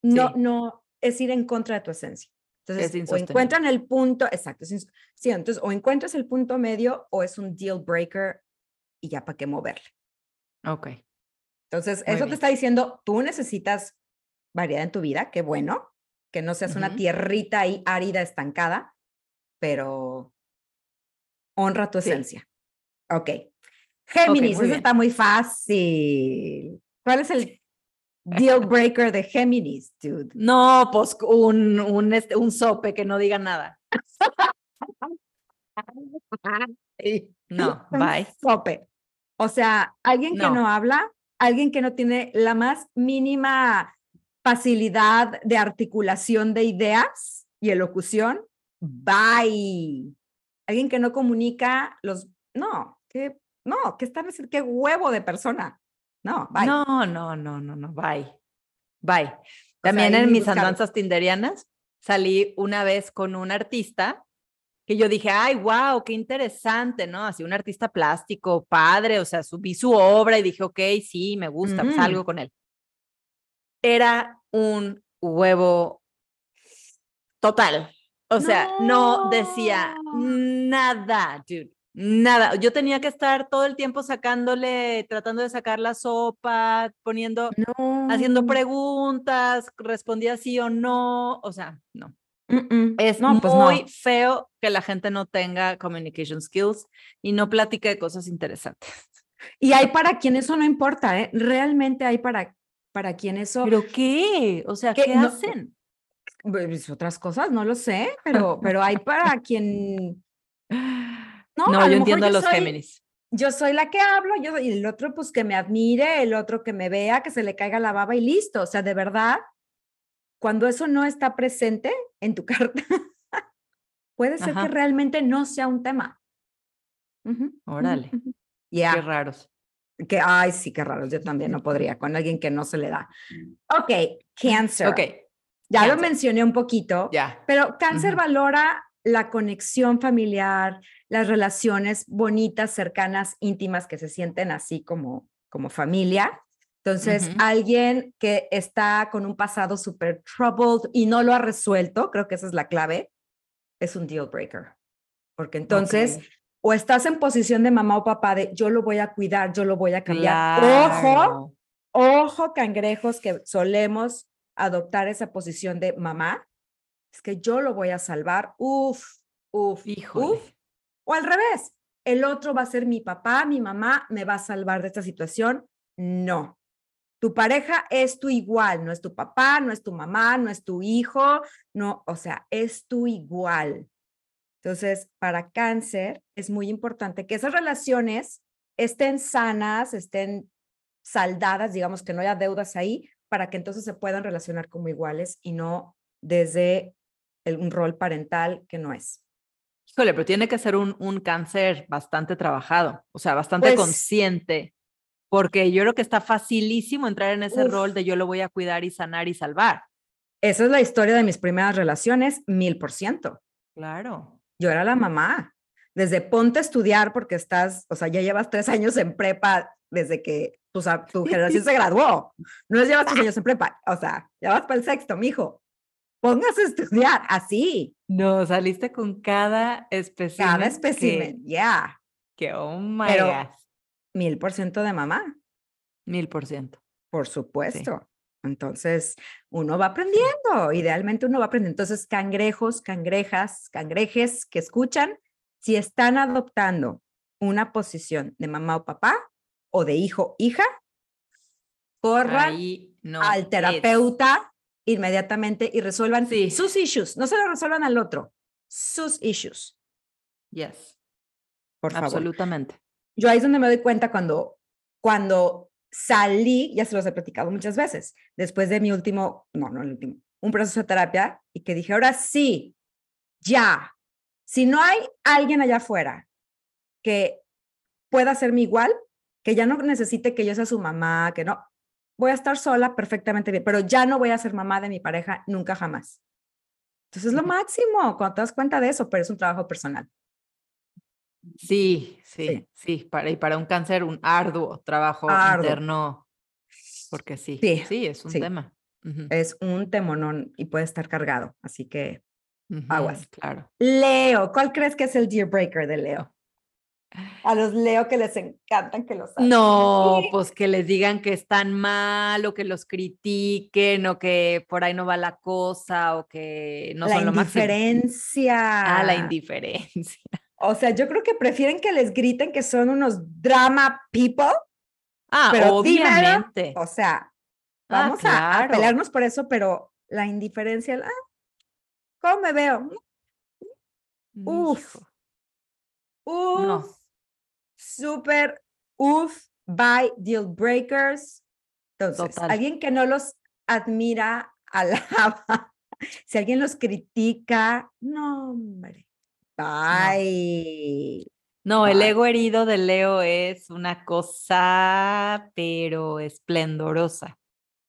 no, no es ir en contra de tu esencia. Entonces, o encuentran el punto, exacto, sí, entonces o encuentras el punto medio o es un deal breaker y ya para qué moverle. Ok. Entonces, eso te está diciendo, tú necesitas variedad en tu vida, qué bueno, que no seas una tierrita ahí árida, estancada, pero honra tu esencia. Ok. Géminis, eso está muy fácil. ¿Cuál es el deal breaker de Géminis, dude? No, pues un, un, este, un sope que no diga nada. No, bye. Sope. O sea, alguien que no habla, alguien que no tiene la más mínima facilidad de articulación de ideas y elocución, bye. Alguien que no comunica los, no, que, no, que está, qué huevo de persona. No, bye. No, no, no, no, no, bye. Bye. También en mis andanzas tinderianas salí una vez con un artista que yo dije, ay, wow, qué interesante, ¿no? Así un artista plástico, padre, o sea, subí su obra y dije, ok, sí, me gusta, salgo con él. Era un huevo total. O sea, no decía nada, dude. Nada, yo tenía que estar todo el tiempo sacándole, tratando de sacar la sopa, poniendo, haciendo preguntas, respondía sí o no, o sea, no. Es no, pues muy feo que la gente no tenga communication skills y no platique de cosas interesantes. Y hay para quien eso no importa, ¿eh? Realmente hay para, para quien eso... ¿Pero qué? O sea, ¿qué, hacen? Pues otras cosas, no lo sé, pero, pero hay para quien... No, yo entiendo a los Géminis. Yo soy la que hablo, yo y el otro pues que me admire, el otro que me vea, que se le caiga la baba y listo. O sea, de verdad, cuando eso no está presente en tu carta, puede ser que realmente no sea un tema. Órale. Qué raros. Que, ay, sí, qué raros. Yo también no podría con alguien que no se le da. Ok, cáncer. Ok. Ya lo mencioné un poquito. Ya. Pero cáncer valora la conexión familiar, las relaciones bonitas, cercanas, íntimas que se sienten así como, como familia. Entonces, alguien que está con un pasado súper troubled y no lo ha resuelto, creo que esa es la clave, es un deal breaker. Porque entonces o estás en posición de mamá o papá de yo lo voy a cuidar, yo lo voy a cambiar. Ojo, ojo, cangrejos que solemos adoptar esa posición de mamá, es que yo lo voy a salvar. Uf, uf, uf. O al revés, el otro va a ser mi papá, mi mamá, me va a salvar de esta situación. No. Tu pareja es tu igual, no es tu papá, no es tu mamá, no es tu hijo, no, o sea, es tu igual. Entonces, para cáncer es muy importante que esas relaciones estén sanas, estén saldadas, digamos que no haya deudas ahí, para que entonces se puedan relacionar como iguales y no desde un rol parental que no es. Híjole, pero tiene que ser un, un cáncer bastante trabajado, o sea, bastante pues consciente, porque yo creo que está facilísimo entrar en ese rol de yo lo voy a cuidar y sanar y salvar. Esa es la historia de mis primeras relaciones, mil por ciento. Claro. Yo era la mamá. Desde ponte a estudiar porque estás, o sea, ya llevas tres años en prepa desde que tu, tu generación se graduó. No es llevas tres años en prepa, o sea, ya vas para el sexto, mijo póngase a estudiar, así. No, saliste con cada espécimen. Cada espécimen, ya. Que, oh my Pero, Mil por ciento de mamá. Mil por ciento. Por supuesto. Entonces, uno va aprendiendo, idealmente uno va aprendiendo. Entonces, cangrejos, cangrejas, cangrejes que escuchan, si están adoptando una posición de mamá o papá o de hijo, hija, corran al terapeuta inmediatamente y resuelvan sus issues. No se lo resuelvan al otro, sus issues. Yes. Por favor. Absolutamente. Yo ahí es donde me doy cuenta cuando, cuando salí, ya se los he platicado muchas veces, después de mi último, no, no el último, un proceso de terapia y que dije, ahora sí, ya. Si no hay alguien allá afuera que pueda hacerme igual, que ya no necesite que yo sea su mamá, que no, voy a estar sola perfectamente bien, pero ya no voy a ser mamá de mi pareja nunca jamás. Entonces es lo máximo cuando te das cuenta de eso, pero es un trabajo personal. Sí, sí, sí, para, y para un cáncer un arduo trabajo interno, porque sí, sí, es un tema. Es un temonón y puede estar cargado, así que aguas. Claro. Leo, ¿cuál crees que es el deal breaker de Leo? A los Leo que les encantan que los hagan. No, pues que les digan que están mal o que los critiquen o que por ahí no va la cosa o que no son lo más. La indiferencia. Ah, la indiferencia. O sea, yo creo que prefieren que les griten que son unos drama people. Ah, pero obviamente. o sea, ah, vamos a, pelearnos por eso, pero la indiferencia, ah, ¿cómo me veo? Uf. Uf. No súper uff, by deal breakers. Entonces, alguien que no los admira, alaba. Si alguien los critica, no, hombre. Bye. No. el ego herido de Leo es una cosa, pero esplendorosa.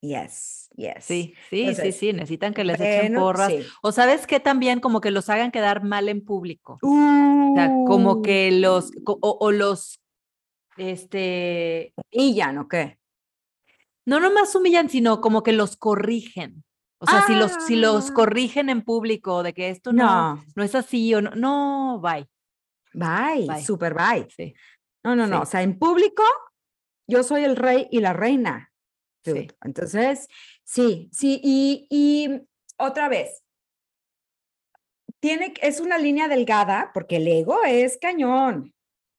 Yes, yes. Sí, sí, sí, sí, necesitan que les echen porras. O sabes que también como que los hagan quedar mal en público. o sea, como que los, uh. o, los, este... Humillan o qué? No nomás humillan, sino como que los corrigen. O sea, si, los, si los ah. corrigen en público de que esto no, no, es así o no, no, bye. Bye, super bye. Sí. No, no, no. O sea, en público, yo soy el rey y la reina. Entonces, sí, sí, y, y otra vez, tiene, es una línea delgada porque el ego es cañón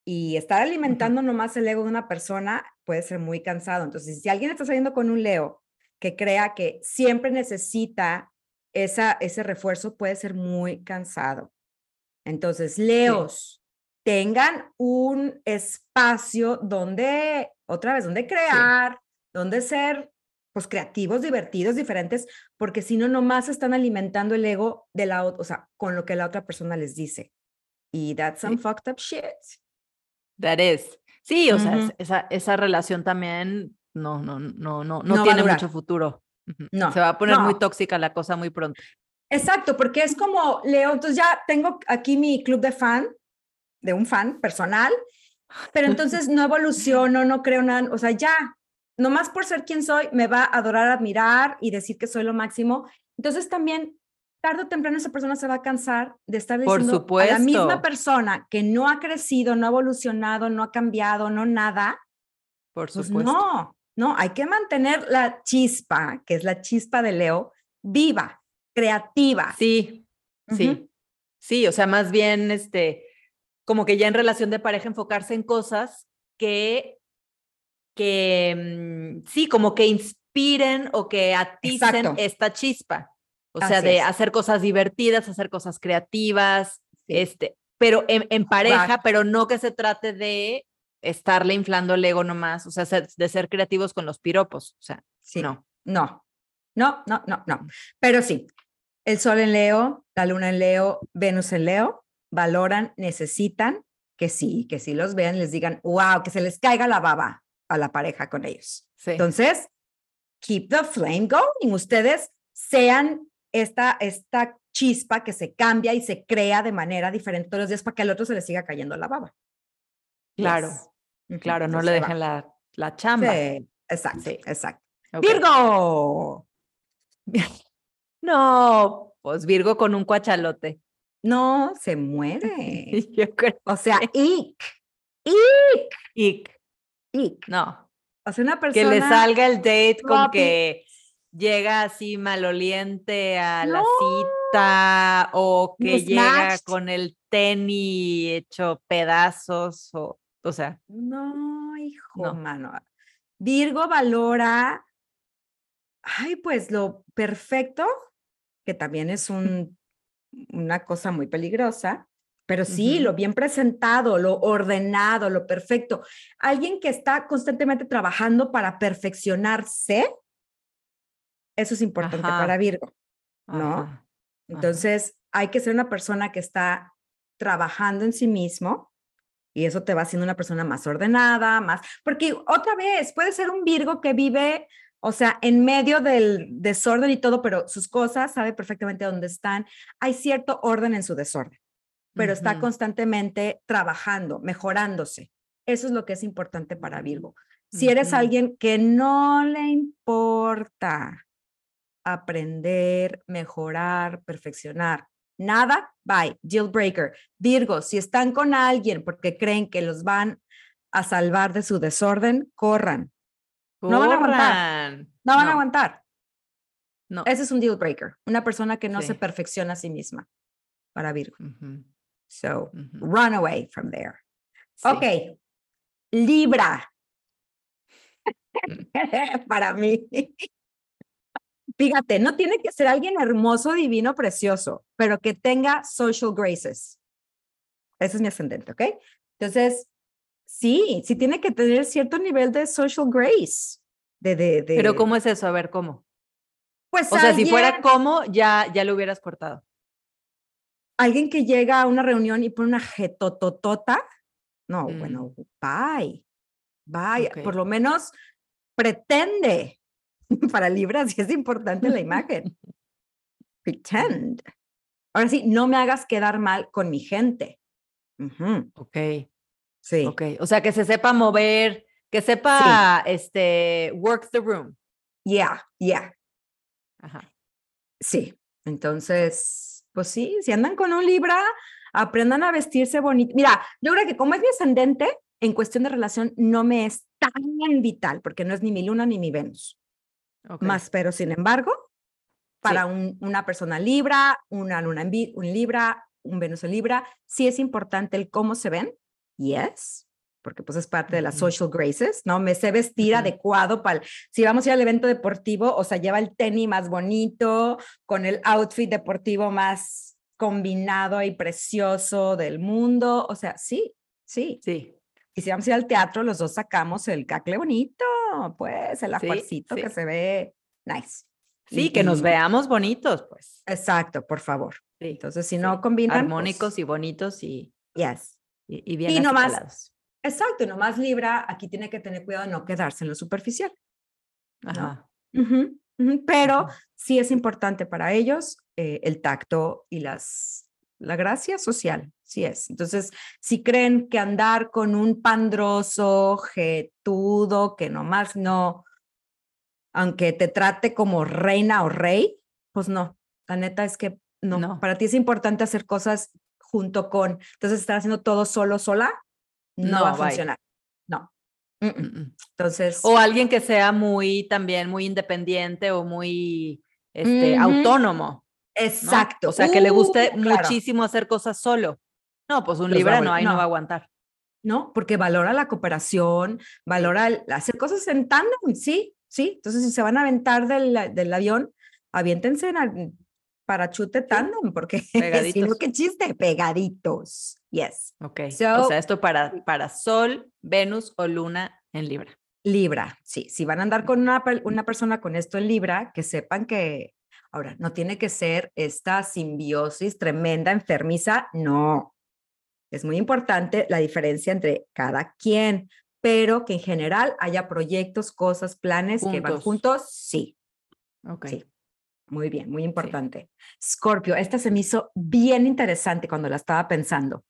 y estar alimentando nomás el ego de una persona puede ser muy cansado. Entonces, si alguien está saliendo con un Leo que crea que siempre necesita esa, ese refuerzo, puede ser muy cansado. Entonces, Leos, tengan un espacio donde, otra vez, donde crear, donde ser pues creativos, divertidos, diferentes, porque si no, nomás están alimentando el ego de la otra, o sea, con lo que la otra persona les dice. Y that's some fucked up shit. That is. Sí, o sea, esa, esa relación también no, no, no, no, no, tiene mucho futuro. No. Se va a poner muy tóxica la cosa muy pronto. Exacto, porque es como, Leo, entonces ya tengo aquí mi club de fan, de un fan personal, pero entonces no evoluciono, no creo nada, o sea, ya, nomás por ser quien soy, me va a adorar, admirar y decir que soy lo máximo. Entonces también tarde o temprano esa persona se va a cansar de estar diciendo a la misma persona que no ha crecido, no ha evolucionado, no ha cambiado, no nada. Por pues supuesto. no, no, hay que mantener la chispa, que es la chispa de Leo, viva, creativa. Sí, sí. Sí, o sea, más bien, este, como que ya en relación de pareja enfocarse en cosas que, que mm, sí, como que inspiren o que aticen esta chispa. O sea, de hacer cosas divertidas, hacer cosas creativas, este, pero en, pareja, pero no que se trate de estarle inflando el ego nomás, o sea, de ser creativos con los piropos, o sea, sí. no. No, no, no, no, no. Pero sí, el sol en Leo, la luna en Leo, Venus en Leo, valoran, necesitan que sí, que sí los vean, les digan, wow, que se les caiga la baba a la pareja con ellos. Entonces, keep the flame going. Ustedes sean esta, esta chispa que se cambia y se crea de manera diferente todos los días para que al otro se le siga cayendo la baba. Claro, claro, no le dejen la, la chamba. Sí, exacto, exacto. Virgo. No, pues Virgo con un cuachalote. No, se muere. Yo creo. O sea, ick. Ick. Ick. No. O sea, una persona. Que le salga el date con que llega así maloliente a la cita o que llega con el tenis hecho pedazos o, o sea. No, hijo, mano. Virgo valora, ay, pues lo perfecto, que también es un una cosa muy peligrosa, pero sí, lo bien presentado, lo ordenado, lo perfecto. Alguien que está constantemente trabajando para perfeccionarse, eso es importante para Virgo, ¿no? Entonces, hay que ser una persona que está trabajando en sí mismo y eso te va haciendo una persona más ordenada, más, porque otra vez, puede ser un Virgo que vive o sea, en medio del desorden y todo, pero sus cosas, sabe perfectamente dónde están. Hay cierto orden en su desorden, pero está constantemente trabajando, mejorándose. Eso es lo que es importante para Virgo. Si eres alguien que no le importa aprender, mejorar, perfeccionar, nada, bye, deal breaker. Virgo, si están con alguien porque creen que los van a salvar de su desorden, corran, no van a aguantar. No van a aguantar. No. Ese es un deal breaker. Una persona que no se perfecciona a sí misma para Virgo. So, run away from there. Ok. Libra. para mí. Fíjate, no tiene que ser alguien hermoso, divino, precioso, pero que tenga social graces. Ese es mi ascendente, ¿ok? Entonces, Sí, sí tiene que tener cierto nivel de social grace. De, de, Pero ¿cómo es eso? A ver, ¿cómo? Pues o sea, si fuera como, ya, ya lo hubieras cortado. Alguien que llega a una reunión y pone una jetototota, no, bueno, mm. bye, bye, por lo menos pretende. Para Libra sí es importante la imagen. Pretend. Ahora sí, no me hagas quedar mal con mi gente. Ok. Sí. Ok, o sea, que se sepa mover, que sepa, este, work the room. Yeah, yeah. Ajá. Sí, entonces, pues sí, si andan con un Libra, aprendan a vestirse bonito. Mira, yo creo que como es mi ascendente, en cuestión de relación no me es tan vital, porque no es ni mi luna ni mi Venus. Más, pero sin embargo, para una persona Libra, una luna en un Libra, un Venus en Libra, sí es importante el cómo se ven yes, porque pues es parte de las social graces, ¿no? Me sé vestir adecuado para, si vamos a ir al evento deportivo, o sea, lleva el tenis más bonito, con el outfit deportivo más combinado y precioso del mundo, o sea, sí, sí. Sí. Y si vamos a ir al teatro, los dos sacamos el cacle bonito, pues el ajuarcito que se ve nice. Sí, que nos veamos bonitos, pues. Exacto, por favor. Entonces, si no combinan. Pues Armónicos y bonitos y. Yes y, bien y nomás, Exacto, nomás Libra aquí tiene que tener cuidado de no quedarse en lo superficial. Ajá. Pero sí es importante para ellos eh, el tacto y las, la gracia social, sí es. Entonces, si creen que andar con un pandroso, jetudo, que nomás no, aunque te trate como reina o rey, pues no. La neta es que no, Para ti es importante hacer cosas junto con. Entonces, estar haciendo todo solo, sola, no, va a funcionar. No. Entonces. O alguien que sea muy también muy independiente o muy este, autónomo. Exacto. O sea, que le guste uh, muchísimo hacer cosas solo. No, pues un libro no, ahí no. va a aguantar. No, porque valora la cooperación, valora hacer cosas en tándem, sí, sí. Entonces, si se van a aventar del, del avión, aviéntense en parachute tándem, porque si no, qué chiste, pegaditos. Yes. Ok. o sea, esto para, para Sol, Venus o Luna en Libra. Libra, sí. Si van a andar con una, una persona con esto en Libra, que sepan que, ahora, no tiene que ser esta simbiosis tremenda, enfermiza, no. Es muy importante la diferencia entre cada quien, pero que en general haya proyectos, cosas, planes que van juntos, sí. Ok. Muy bien, muy importante. Scorpio, esta se me hizo bien interesante cuando la estaba pensando,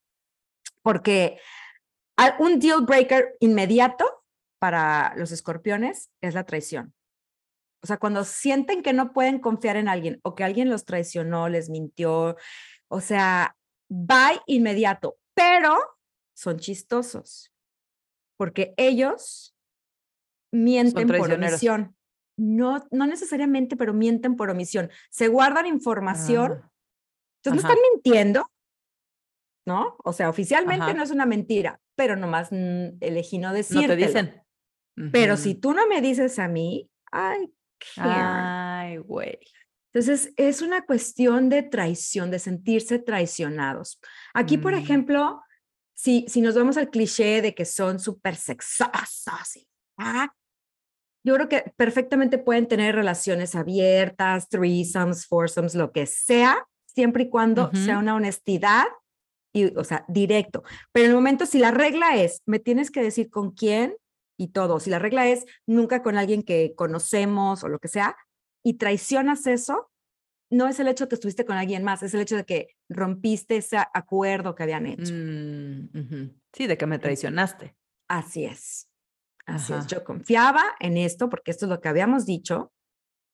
porque un deal breaker inmediato para los escorpiones es la traición. O sea, cuando sienten que no pueden confiar en alguien o que alguien los traicionó, les mintió, o sea, va inmediato, pero son chistosos porque ellos mienten por omisión. No, no necesariamente, pero mienten por omisión. Se guardan información. Ah, entonces no están mintiendo, ¿no? O sea, oficialmente no es una mentira, pero nomás mm, elegí no decirlo. No te dicen. Pero si tú no me dices a mí, ay, Ay, güey. Entonces, es una cuestión de traición, de sentirse traicionados. Aquí, por mm. ejemplo, si, si nos vamos al cliché de que son súper sexosos, ¿ah? yo creo que perfectamente pueden tener relaciones abiertas, threesomes, foursomes, lo que sea, siempre y cuando sea una honestidad y, o sea, directo. Pero en el momento, si la regla es, me tienes que decir con quién y todo, si la regla es nunca con alguien que conocemos o lo que sea, y traicionas eso, no es el hecho que estuviste con alguien más, es el hecho de que rompiste ese acuerdo que habían hecho. Mm, sí, de que me traicionaste. Así es. Así es. Yo confiaba en esto porque esto es lo que habíamos dicho.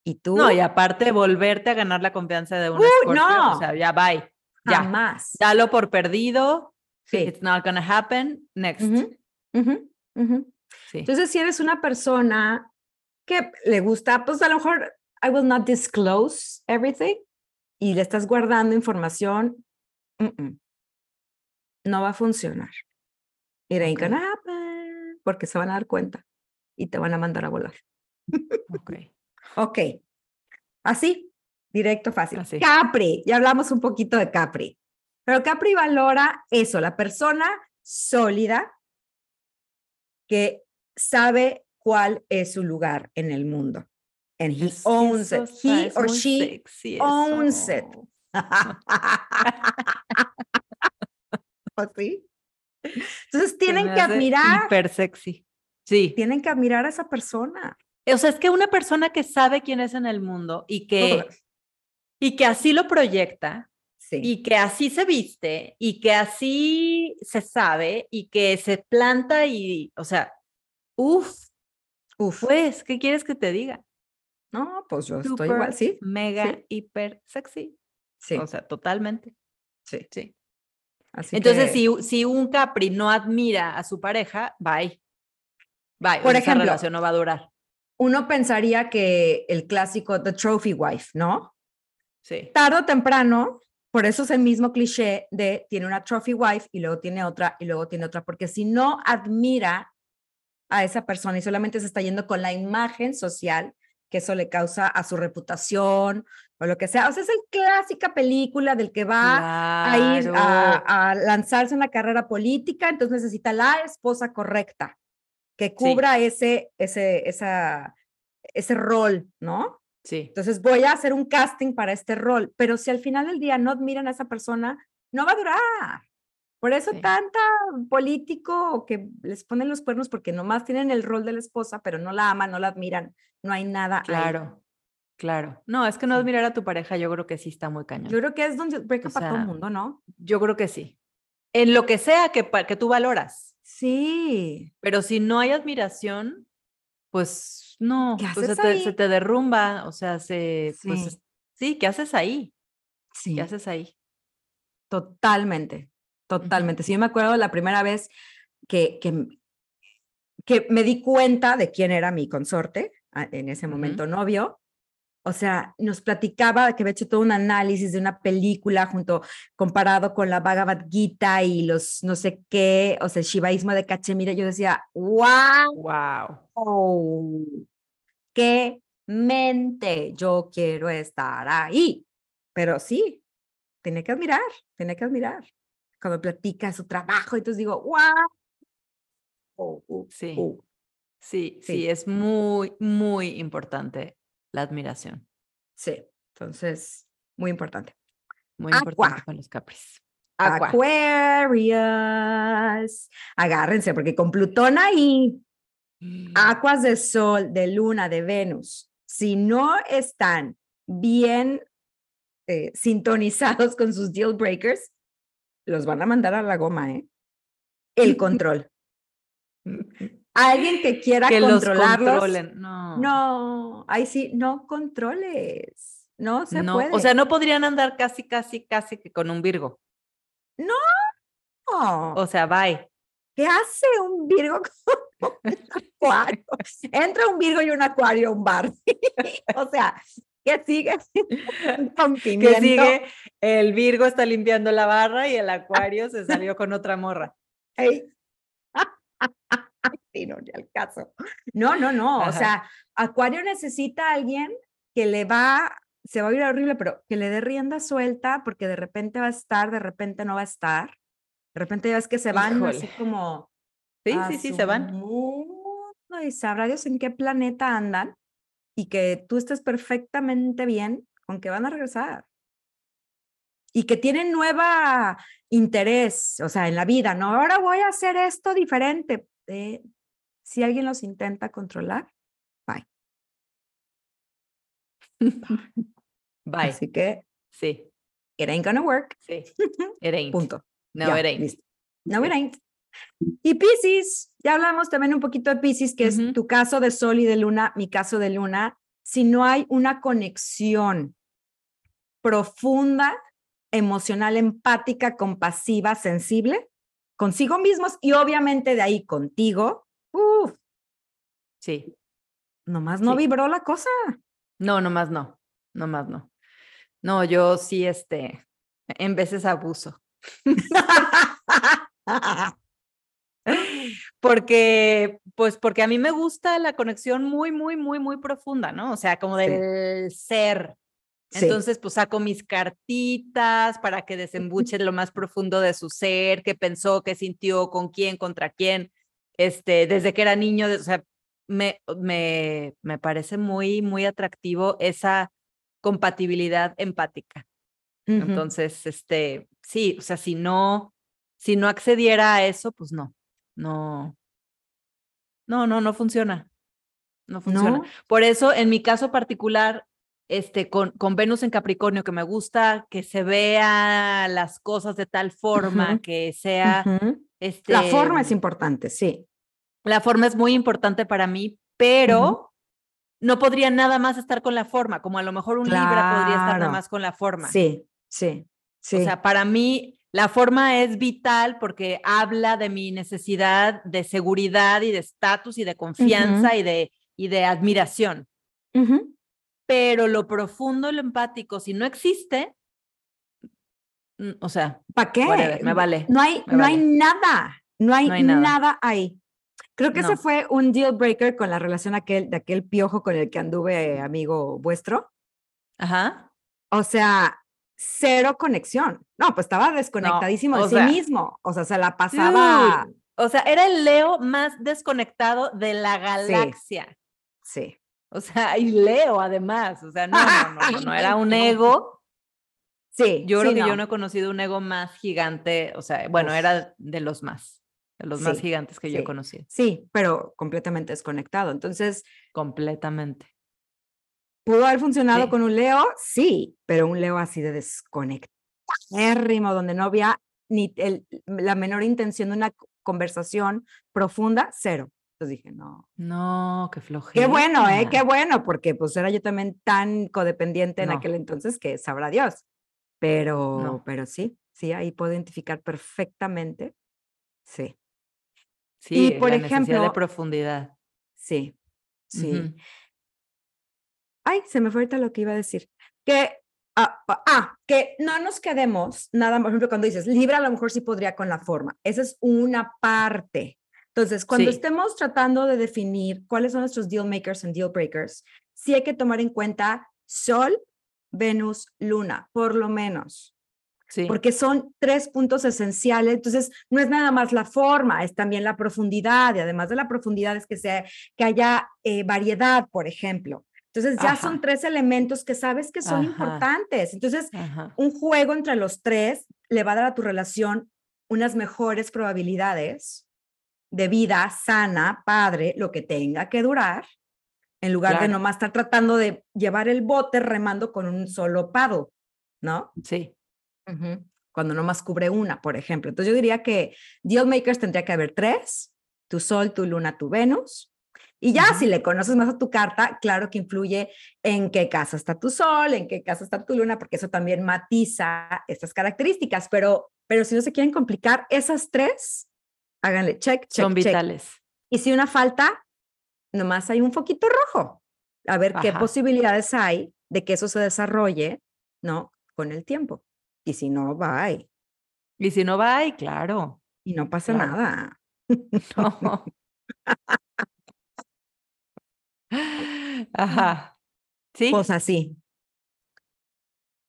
Y tú. No, y aparte volverte a ganar la confianza de un uh, no. O sea, ya bye. Ya. Jamás. Dalo por perdido. Sí. It's not gonna happen. Next. Entonces, si eres una persona que le gusta, pues a lo mejor I will not disclose everything y le estás guardando información, no va a funcionar. It ain't gonna happen porque se van a dar cuenta y te van a mandar a volar. Ok. ok. Así, directo, fácil. Capri, ya hablamos un poquito de Capri. Pero Capri valora eso, la persona sólida que sabe cuál es su lugar en el mundo and he owns it. He or she owns it. ¿Así? Entonces tienen que admirar. Super sexy. Sí. Tienen que admirar a esa persona. O sea, es que una persona que sabe quién es en el mundo y que, y que así lo proyecta, sí. y que así se viste, y que así se sabe, y que se planta y, o sea, uff, uff. Pues, ¿qué quieres que te diga? No, pues yo estoy igual, sí. Mega, hiper sexy. Sí. O sea, totalmente. Sí. Sí. Entonces, si, si un Capri no admira a su pareja, bye. Bye. Por ejemplo, esa relación no va a durar. Uno pensaría que el clásico The Trophy Wife, ¿no? Sí. Tardo o temprano, por eso es el mismo cliché de tiene una trophy wife y luego tiene otra y luego tiene otra, porque si no admira a esa persona y solamente se está yendo con la imagen social, que eso le causa a su reputación o lo que sea. O sea, es el clásica película del que va a ir a, lanzarse en la carrera política, entonces necesita la esposa correcta que cubra ese, ese, esa, ese rol, ¿no? Sí. Entonces voy a hacer un casting para este rol, pero si al final del día no admiran a esa persona, no va a durar. Por eso tanta político que les ponen los cuernos porque nomás tienen el rol de la esposa, pero no la aman, no la admiran, no hay nada. Claro, claro. No, es que no admirar a tu pareja yo creo que sí está muy cañón. Yo creo que es donde break para todo el mundo, ¿no? Yo creo que sí. En lo que sea que, que tú valoras. Sí. Pero si no hay admiración, pues no, pues se, te, se, te, derrumba, o sea, se, pues, sí, ¿qué haces ahí? Sí. ¿Qué haces ahí? Totalmente, totalmente. Sí, yo me acuerdo la primera vez que, que, que me di cuenta de quién era mi consorte, en ese momento novio, o sea, nos platicaba que había hecho todo un análisis de una película junto, comparado con la Bhagavad Gita y los no sé qué, o sea, el shivaísmo de Cachemira. Yo decía, wow, wow, qué mente, yo quiero estar ahí. Pero sí, tiene que admirar, tiene que admirar. Cuando platica su trabajo, entonces digo, wow. Oh, sí. sí, sí, es muy, muy importante la admiración. Sí, entonces, muy importante. Muy importante para los Capris. Aquarius. Agárrense, porque con Plutón ahí, mm. aguas de Sol, de Luna, de Venus, si no están bien eh, sintonizados con sus deal breakers, los van a mandar a la goma, ¿eh? El control. Alguien que quiera que controlarlos. no. no, ahí sí, no controles. No se puede. O sea, no podrían andar casi, casi, casi que con un Virgo. No. O sea, bye. ¿Qué hace un Virgo con un acuario? Entra un Virgo y un acuario a un bar. o sea, ¿qué sigue? ¿Qué sigue? El Virgo está limpiando la barra y el acuario se salió con otra morra. sí, no, al caso. No, no, no. O sea, Acuario necesita a alguien que le va, se va a ir horrible, pero que le dé rienda suelta porque de repente va a estar, de repente no va a estar. De repente ya ves que se van así como. Sí, sí, sí, se van. y sabrá Dios en qué planeta andan y que tú estés perfectamente bien con que van a regresar. Y que tienen nueva interés, o sea, en la vida, ¿no? Ahora voy a hacer esto diferente si alguien los intenta controlar, bye. bye. Así que, sí. It ain't gonna work. Sí. It ain't. Punto. No, it ain't. No, it ain't. Y Pisces, ya hablamos también un poquito de Pisces, que es tu caso de Sol y de Luna, mi caso de Luna. Si no hay una conexión profunda, emocional, empática, compasiva, sensible, consigo mismos y obviamente de ahí contigo, uff. Sí. Nomás no vibró la cosa. No, nomás no, nomás no. No, yo sí, este, en veces abuso. porque, pues porque a mí me gusta la conexión muy, muy, muy, muy profunda, ¿no? O sea, como del ser, entonces, pues saco mis cartitas para que desembuche lo más profundo de su ser, qué pensó, qué sintió, con quién, contra quién, este, desde que era niño, o sea, me, me, me parece muy, muy atractivo esa compatibilidad empática. Entonces, este, sí, o sea, si no, si no accediera a eso, pues no, no, no, no, no funciona. No funciona. Por eso, en mi caso particular, este, con, con Venus en Capricornio, que me gusta que se vea las cosas de tal forma, que sea... este, la forma es importante, sí. La forma es muy importante para mí, pero no podría nada más estar con la forma, como a lo mejor un Libra podría estar nada más con la forma. Sí, sí, sí. O sea, para mí la forma es vital porque habla de mi necesidad de seguridad y de estatus y de confianza y, de, y de admiración pero lo profundo y lo empático, si no existe, o sea, ¿para qué? me vale. No hay, no hay nada, no hay, nada. ahí. Creo que ese fue un deal breaker con la relación aquel, de aquel piojo con el que anduve amigo vuestro. Ajá. O sea, cero conexión. No, pues estaba desconectadísimo de sí mismo. O sea, se la pasaba. o sea, era el Leo más desconectado de la galaxia. sí. O sea, y Leo además, o sea, no, no, no, no, era un ego. Sí, yo creo que yo no he conocido un ego más gigante, o sea, bueno, era de los más, de los más gigantes que yo he conocido. Sí, pero completamente desconectado. Entonces, completamente. ¿Pudo haber funcionado con un Leo? Sí, pero un Leo así de desconectado, donde no había ni el, la menor intención de una conversación profunda, cero dije, no. No, qué flojera. Qué bueno, ¿eh? Qué bueno, porque pues era yo también tan codependiente en aquel entonces que sabrá Dios. pero, pero sí, sí, ahí puedo identificar perfectamente. Sí. Sí, y por ejemplo, de profundidad. Sí, sí. Ay, se me fue ahorita lo que iba a decir. Que, ah, ah, que no nos quedemos, nada, por ejemplo, cuando dices, Libra a lo mejor sí podría con la forma. Esa es una parte. Entonces, cuando estemos tratando de definir cuáles son nuestros deal makers and deal breakers, sí hay que tomar en cuenta Sol, Venus, Luna, por lo menos. Sí. Porque son tres puntos esenciales. Entonces, no es nada más la forma, es también la profundidad. Y además de la profundidad, es que, sea, que haya eh, variedad, por ejemplo. Entonces ya son tres elementos que sabes que son importantes. Entonces, un juego entre los tres le va a dar a tu relación unas mejores probabilidades de vida sana, padre, lo que tenga que durar, en lugar de nomás estar tratando de llevar el bote remando con un solo paddle, ¿no? Sí. Cuando nomás cubre una, por ejemplo. Entonces yo diría que deal makers tendría que haber tres, tu sol, tu luna, tu Venus, y ya, si le conoces más a tu carta, claro que influye en qué casa está tu sol, en qué casa está tu luna, porque eso también matiza estas características. Pero, pero si no se quieren complicar, esas tres, háganle check, check. Son vitales. Y si una falta, nomás hay un foquito rojo. A ver qué posibilidades hay de que eso se desarrolle, ¿no? Con el tiempo. Y si no, bye. Y si no, bye, claro. Y no pasa nada. No. Ajá. Sí. Pues así.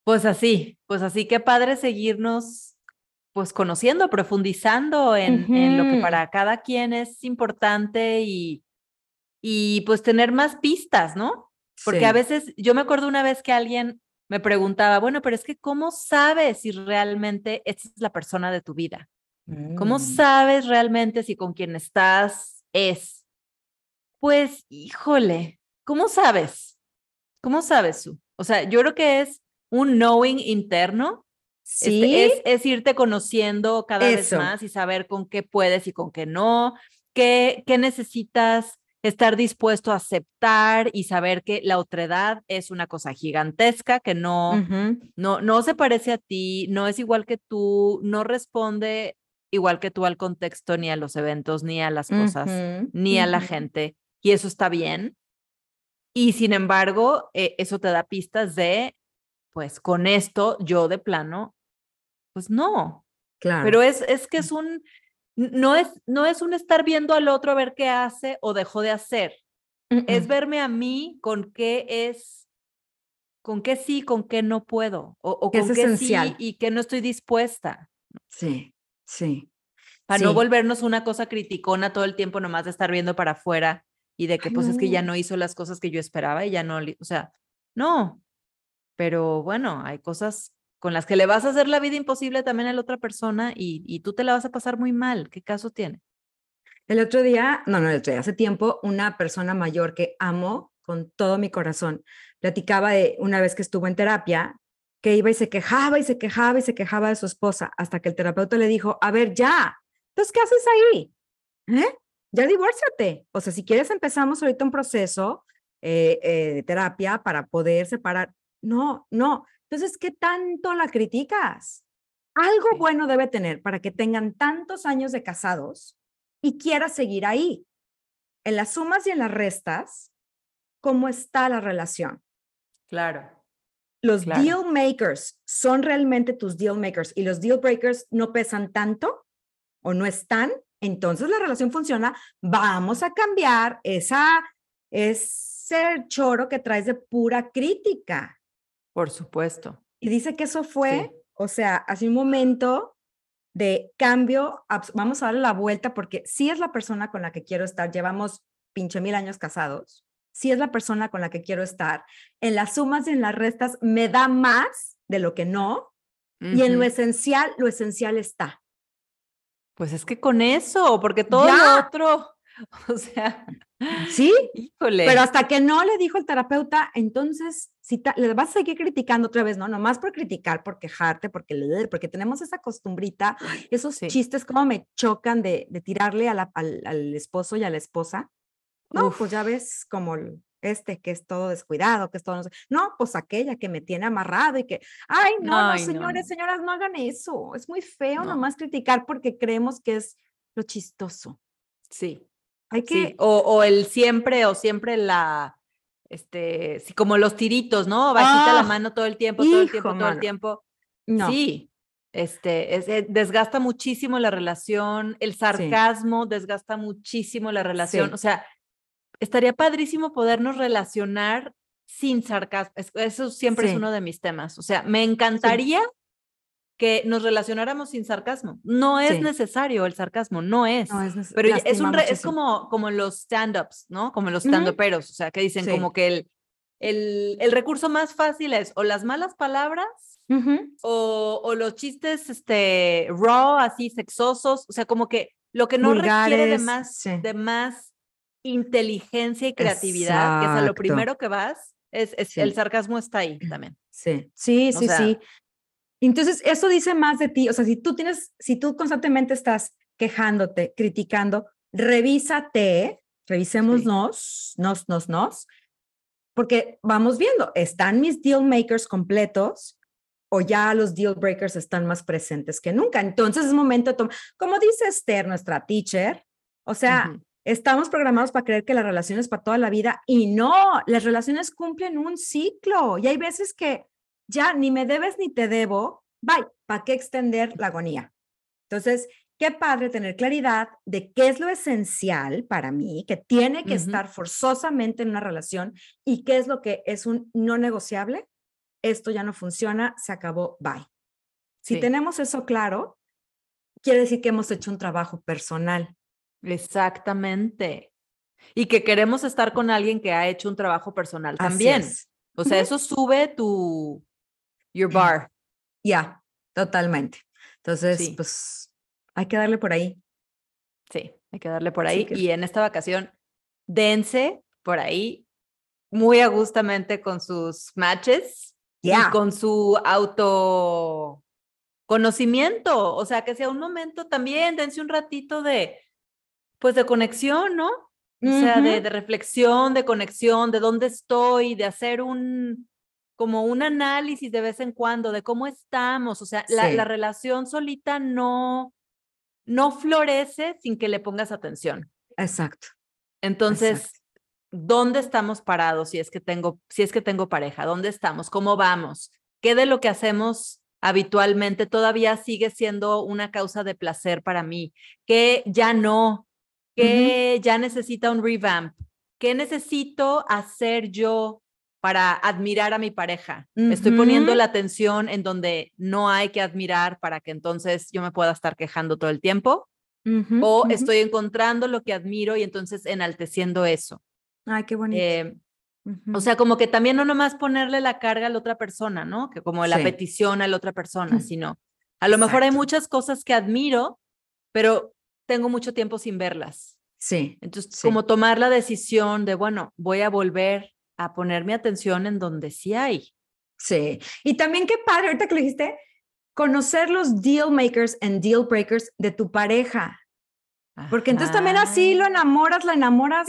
Pues así, pues así, qué padre seguirnos pues conociendo, profundizando en, en, lo que para cada quien es importante y, y pues tener más pistas, ¿no? Porque a veces, yo me acuerdo una vez que alguien me preguntaba, bueno, pero es que ¿cómo sabes si realmente esta es la persona de tu vida? ¿Cómo mm. sabes realmente si con quien estás es? Pues, híjole, ¿cómo sabes? ¿Cómo sabes tú? O sea, yo creo que es un knowing interno. Este, sí. Es, es, irte conociendo cada vez más y saber con qué puedes y con qué no, qué, qué necesitas estar dispuesto a aceptar y saber que la otredad es una cosa gigantesca que no, no, no se parece a ti, no es igual que tú, no responde igual que tú al contexto, ni a los eventos, ni a las cosas, ni a la gente y eso está bien. Y sin embargo, eh, eso te da pistas de, pues con esto yo de plano, pues no. Claro. Pero es, es que es un, no es, no es un estar viendo al otro a ver qué hace o dejó de hacer. Es verme a mí con qué es, con qué sí, con qué no puedo, o, o con qué sí y qué no estoy dispuesta. Sí, sí. Para no volvernos una cosa criticona todo el tiempo, nomás de estar viendo para afuera y de que pues es que ya no hizo las cosas que yo esperaba y ya no, o sea, no, pero bueno, hay cosas con las que le vas a hacer la vida imposible también a la otra persona y, y tú te la vas a pasar muy mal. ¿Qué caso tiene? El otro día, no, no, el otro día, hace tiempo, una persona mayor que amo con todo mi corazón, platicaba de una vez que estuvo en terapia, que iba y se quejaba y se quejaba y se quejaba de su esposa, hasta que el terapeuta le dijo, a ver, ya, entonces, ¿qué haces ahí? ¿Eh? ya divórciate. O sea, si quieres empezamos ahorita un proceso eh, eh, de terapia para poder separar. No, no. Entonces, ¿qué tanto la criticas? Algo bueno debe tener para que tengan tantos años de casados y quiera seguir ahí. En las sumas y en las restas, ¿cómo está la relación? Claro. Los deal makers son realmente tus deal makers y los deal breakers no pesan tanto o no están entonces la relación funciona, vamos a cambiar esa, ese choro que traes de pura crítica. Por supuesto. Y dice que eso fue, o sea, hace un momento de cambio, vamos a darle la vuelta porque si es la persona con la que quiero estar, llevamos pinche mil años casados, si es la persona con la que quiero estar, en las sumas y en las restas me da más de lo que no, y en lo esencial, lo esencial está. Pues es que con eso, porque todo lo otro, o sea. Sí, híjole. Pero hasta que no le dijo el terapeuta, entonces si le vas a seguir criticando otra vez, ¿no? Nomás por criticar, por quejarte, porque, porque tenemos esa costumbrita, esos chistes como me chocan de, de tirarle al, al, esposo y a la esposa. No, pues ya ves como este que es todo descuidado, que es todo, no, no pues aquella que me tiene amarrado y que, ay, no, no señores, señoras, no hagan eso. Es muy feo nomás criticar porque creemos que es lo chistoso. Sí. Hay que... O, o el siempre o siempre la, este, sí, como los tiritos, ¿no? Bajita la ¡Ah! mano todo el tiempo, todo el tiempo, todo el tiempo. No. Sí, este, es, eh, desgasta muchísimo la relación, el sarcasmo desgasta muchísimo la relación, o sea, estaría padrísimo podernos relacionar sin sarcasmo, eso siempre es uno de mis temas, o sea, me encantaría que nos relacionáramos sin sarcasmo. No es necesario el sarcasmo, no es. pero es, un es como, como los stand-ups, ¿no? Como los stand-uperos, o sea, que dicen como que el, el, el, recurso más fácil es o las malas palabras o, o, los chistes este, raw, así sexosos, o sea, como que lo que no requiere de más, de más inteligencia y creatividad, que es a lo primero que vas, es, es el sarcasmo está ahí también. Sí, sí, sí, sí. Entonces, eso dice más de ti. O sea, si tú tienes, si tú constantemente estás quejándote, criticando, revísate, revisémonos, nos, nos, nos, porque vamos viendo, ¿están mis deal makers completos? o ya los deal breakers están más presentes que nunca. Entonces es momento de tomar, como dice Esther, nuestra teacher, o sea, estamos programados para creer que la relación es para toda la vida y no, las relaciones cumplen un ciclo y hay veces que ya ni me debes ni te debo, bye, ¿para qué extender la agonía? Entonces, qué padre tener claridad de qué es lo esencial para mí, que tiene que estar forzosamente en una relación y qué es lo que es un no negociable. Esto ya no funciona, se acabó, bye. Si tenemos eso claro, quiere decir que hemos hecho un trabajo personal. Exactamente. Y que queremos estar con alguien que ha hecho un trabajo personal también. O sea, eso sube tu, your bar. Ya, totalmente. Entonces, pues hay que darle por ahí. Sí, hay que darle por ahí. Y en esta vacación, dense por ahí muy agustamente con sus matches y con su auto conocimiento, o sea, que sea un momento también, dense un ratito de, pues, de conexión, ¿no? O sea, de, de, reflexión, de conexión, de dónde estoy, de hacer un, como un análisis de vez en cuando de cómo estamos, o sea, la, relación solita no, no florece sin que le pongas atención. Exacto. Entonces, ¿dónde estamos parados si es que tengo, si es que tengo pareja? ¿Dónde estamos? ¿Cómo vamos? ¿Qué de lo que hacemos habitualmente todavía sigue siendo una causa de placer para mí? ¿Qué ya no? ¿Qué ya necesita un revamp? ¿Qué necesito hacer yo para admirar a mi pareja. Estoy poniendo la atención en donde no hay que admirar para que entonces yo me pueda estar quejando todo el tiempo. o estoy encontrando lo que admiro y entonces enalteciendo eso. Ay, qué bonito. Eh, o sea, como que también no nomás ponerle la carga a la otra persona, ¿no? Que como la petición a la otra persona, sino a lo mejor hay muchas cosas que admiro, pero tengo mucho tiempo sin verlas. Sí. Entonces, como tomar la decisión de, bueno, voy a volver a poner mi atención en donde sí hay. Sí, y también qué padre, ahorita que lo dijiste, conocer los deal makers and deal breakers de tu pareja. Porque entonces también así lo enamoras, la enamoras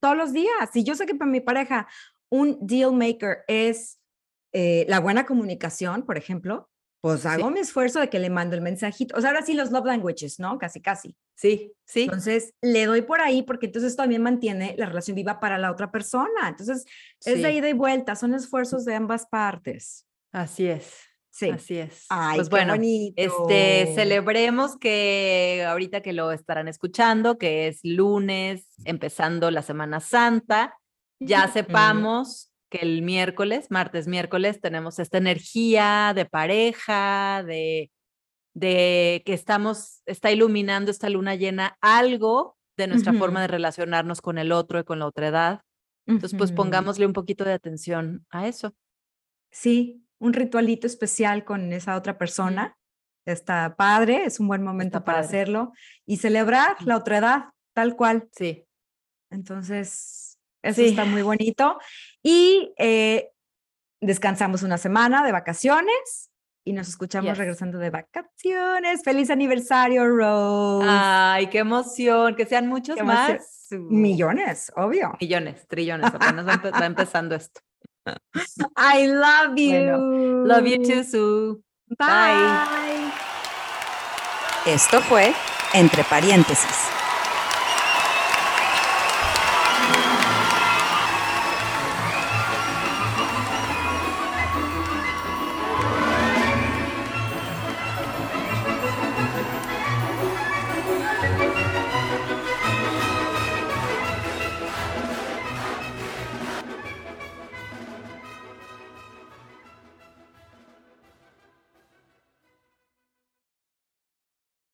todos los días. Y yo sé que para mi pareja un deal maker es eh, la buena comunicación, por ejemplo, pues hago mi esfuerzo de que le mando el mensajito. O sea, ahora sí los love languages, ¿no? Casi, casi. Sí, sí. Entonces, le doy por ahí porque entonces también mantiene la relación viva para la otra persona. Entonces, es de ida y vuelta, son esfuerzos de ambas partes. Así es. Sí. Así es. Ay, pues bueno, este celebremos que ahorita que lo estarán escuchando, que es lunes, empezando la Semana Santa, ya sepamos que el miércoles, martes, miércoles, tenemos esta energía de pareja, de, de que estamos, está iluminando esta luna llena algo de nuestra forma de relacionarnos con el otro y con la otra edad. Entonces, pues pongámosle un poquito de atención a eso. Sí, un ritualito especial con esa otra persona. Está padre, es un buen momento para hacerlo y celebrar la otra edad, tal cual. Sí. Entonces, eso está muy bonito. Y eh, descansamos una semana de vacaciones y nos escuchamos regresando de vacaciones. Feliz aniversario, Rose. Ay, qué emoción, que sean muchos más. Millones, obvio. Millones, trillones, apenas va, empezando esto. I love you. love you too, Sue. Bye. Esto fue Entre Paréntesis.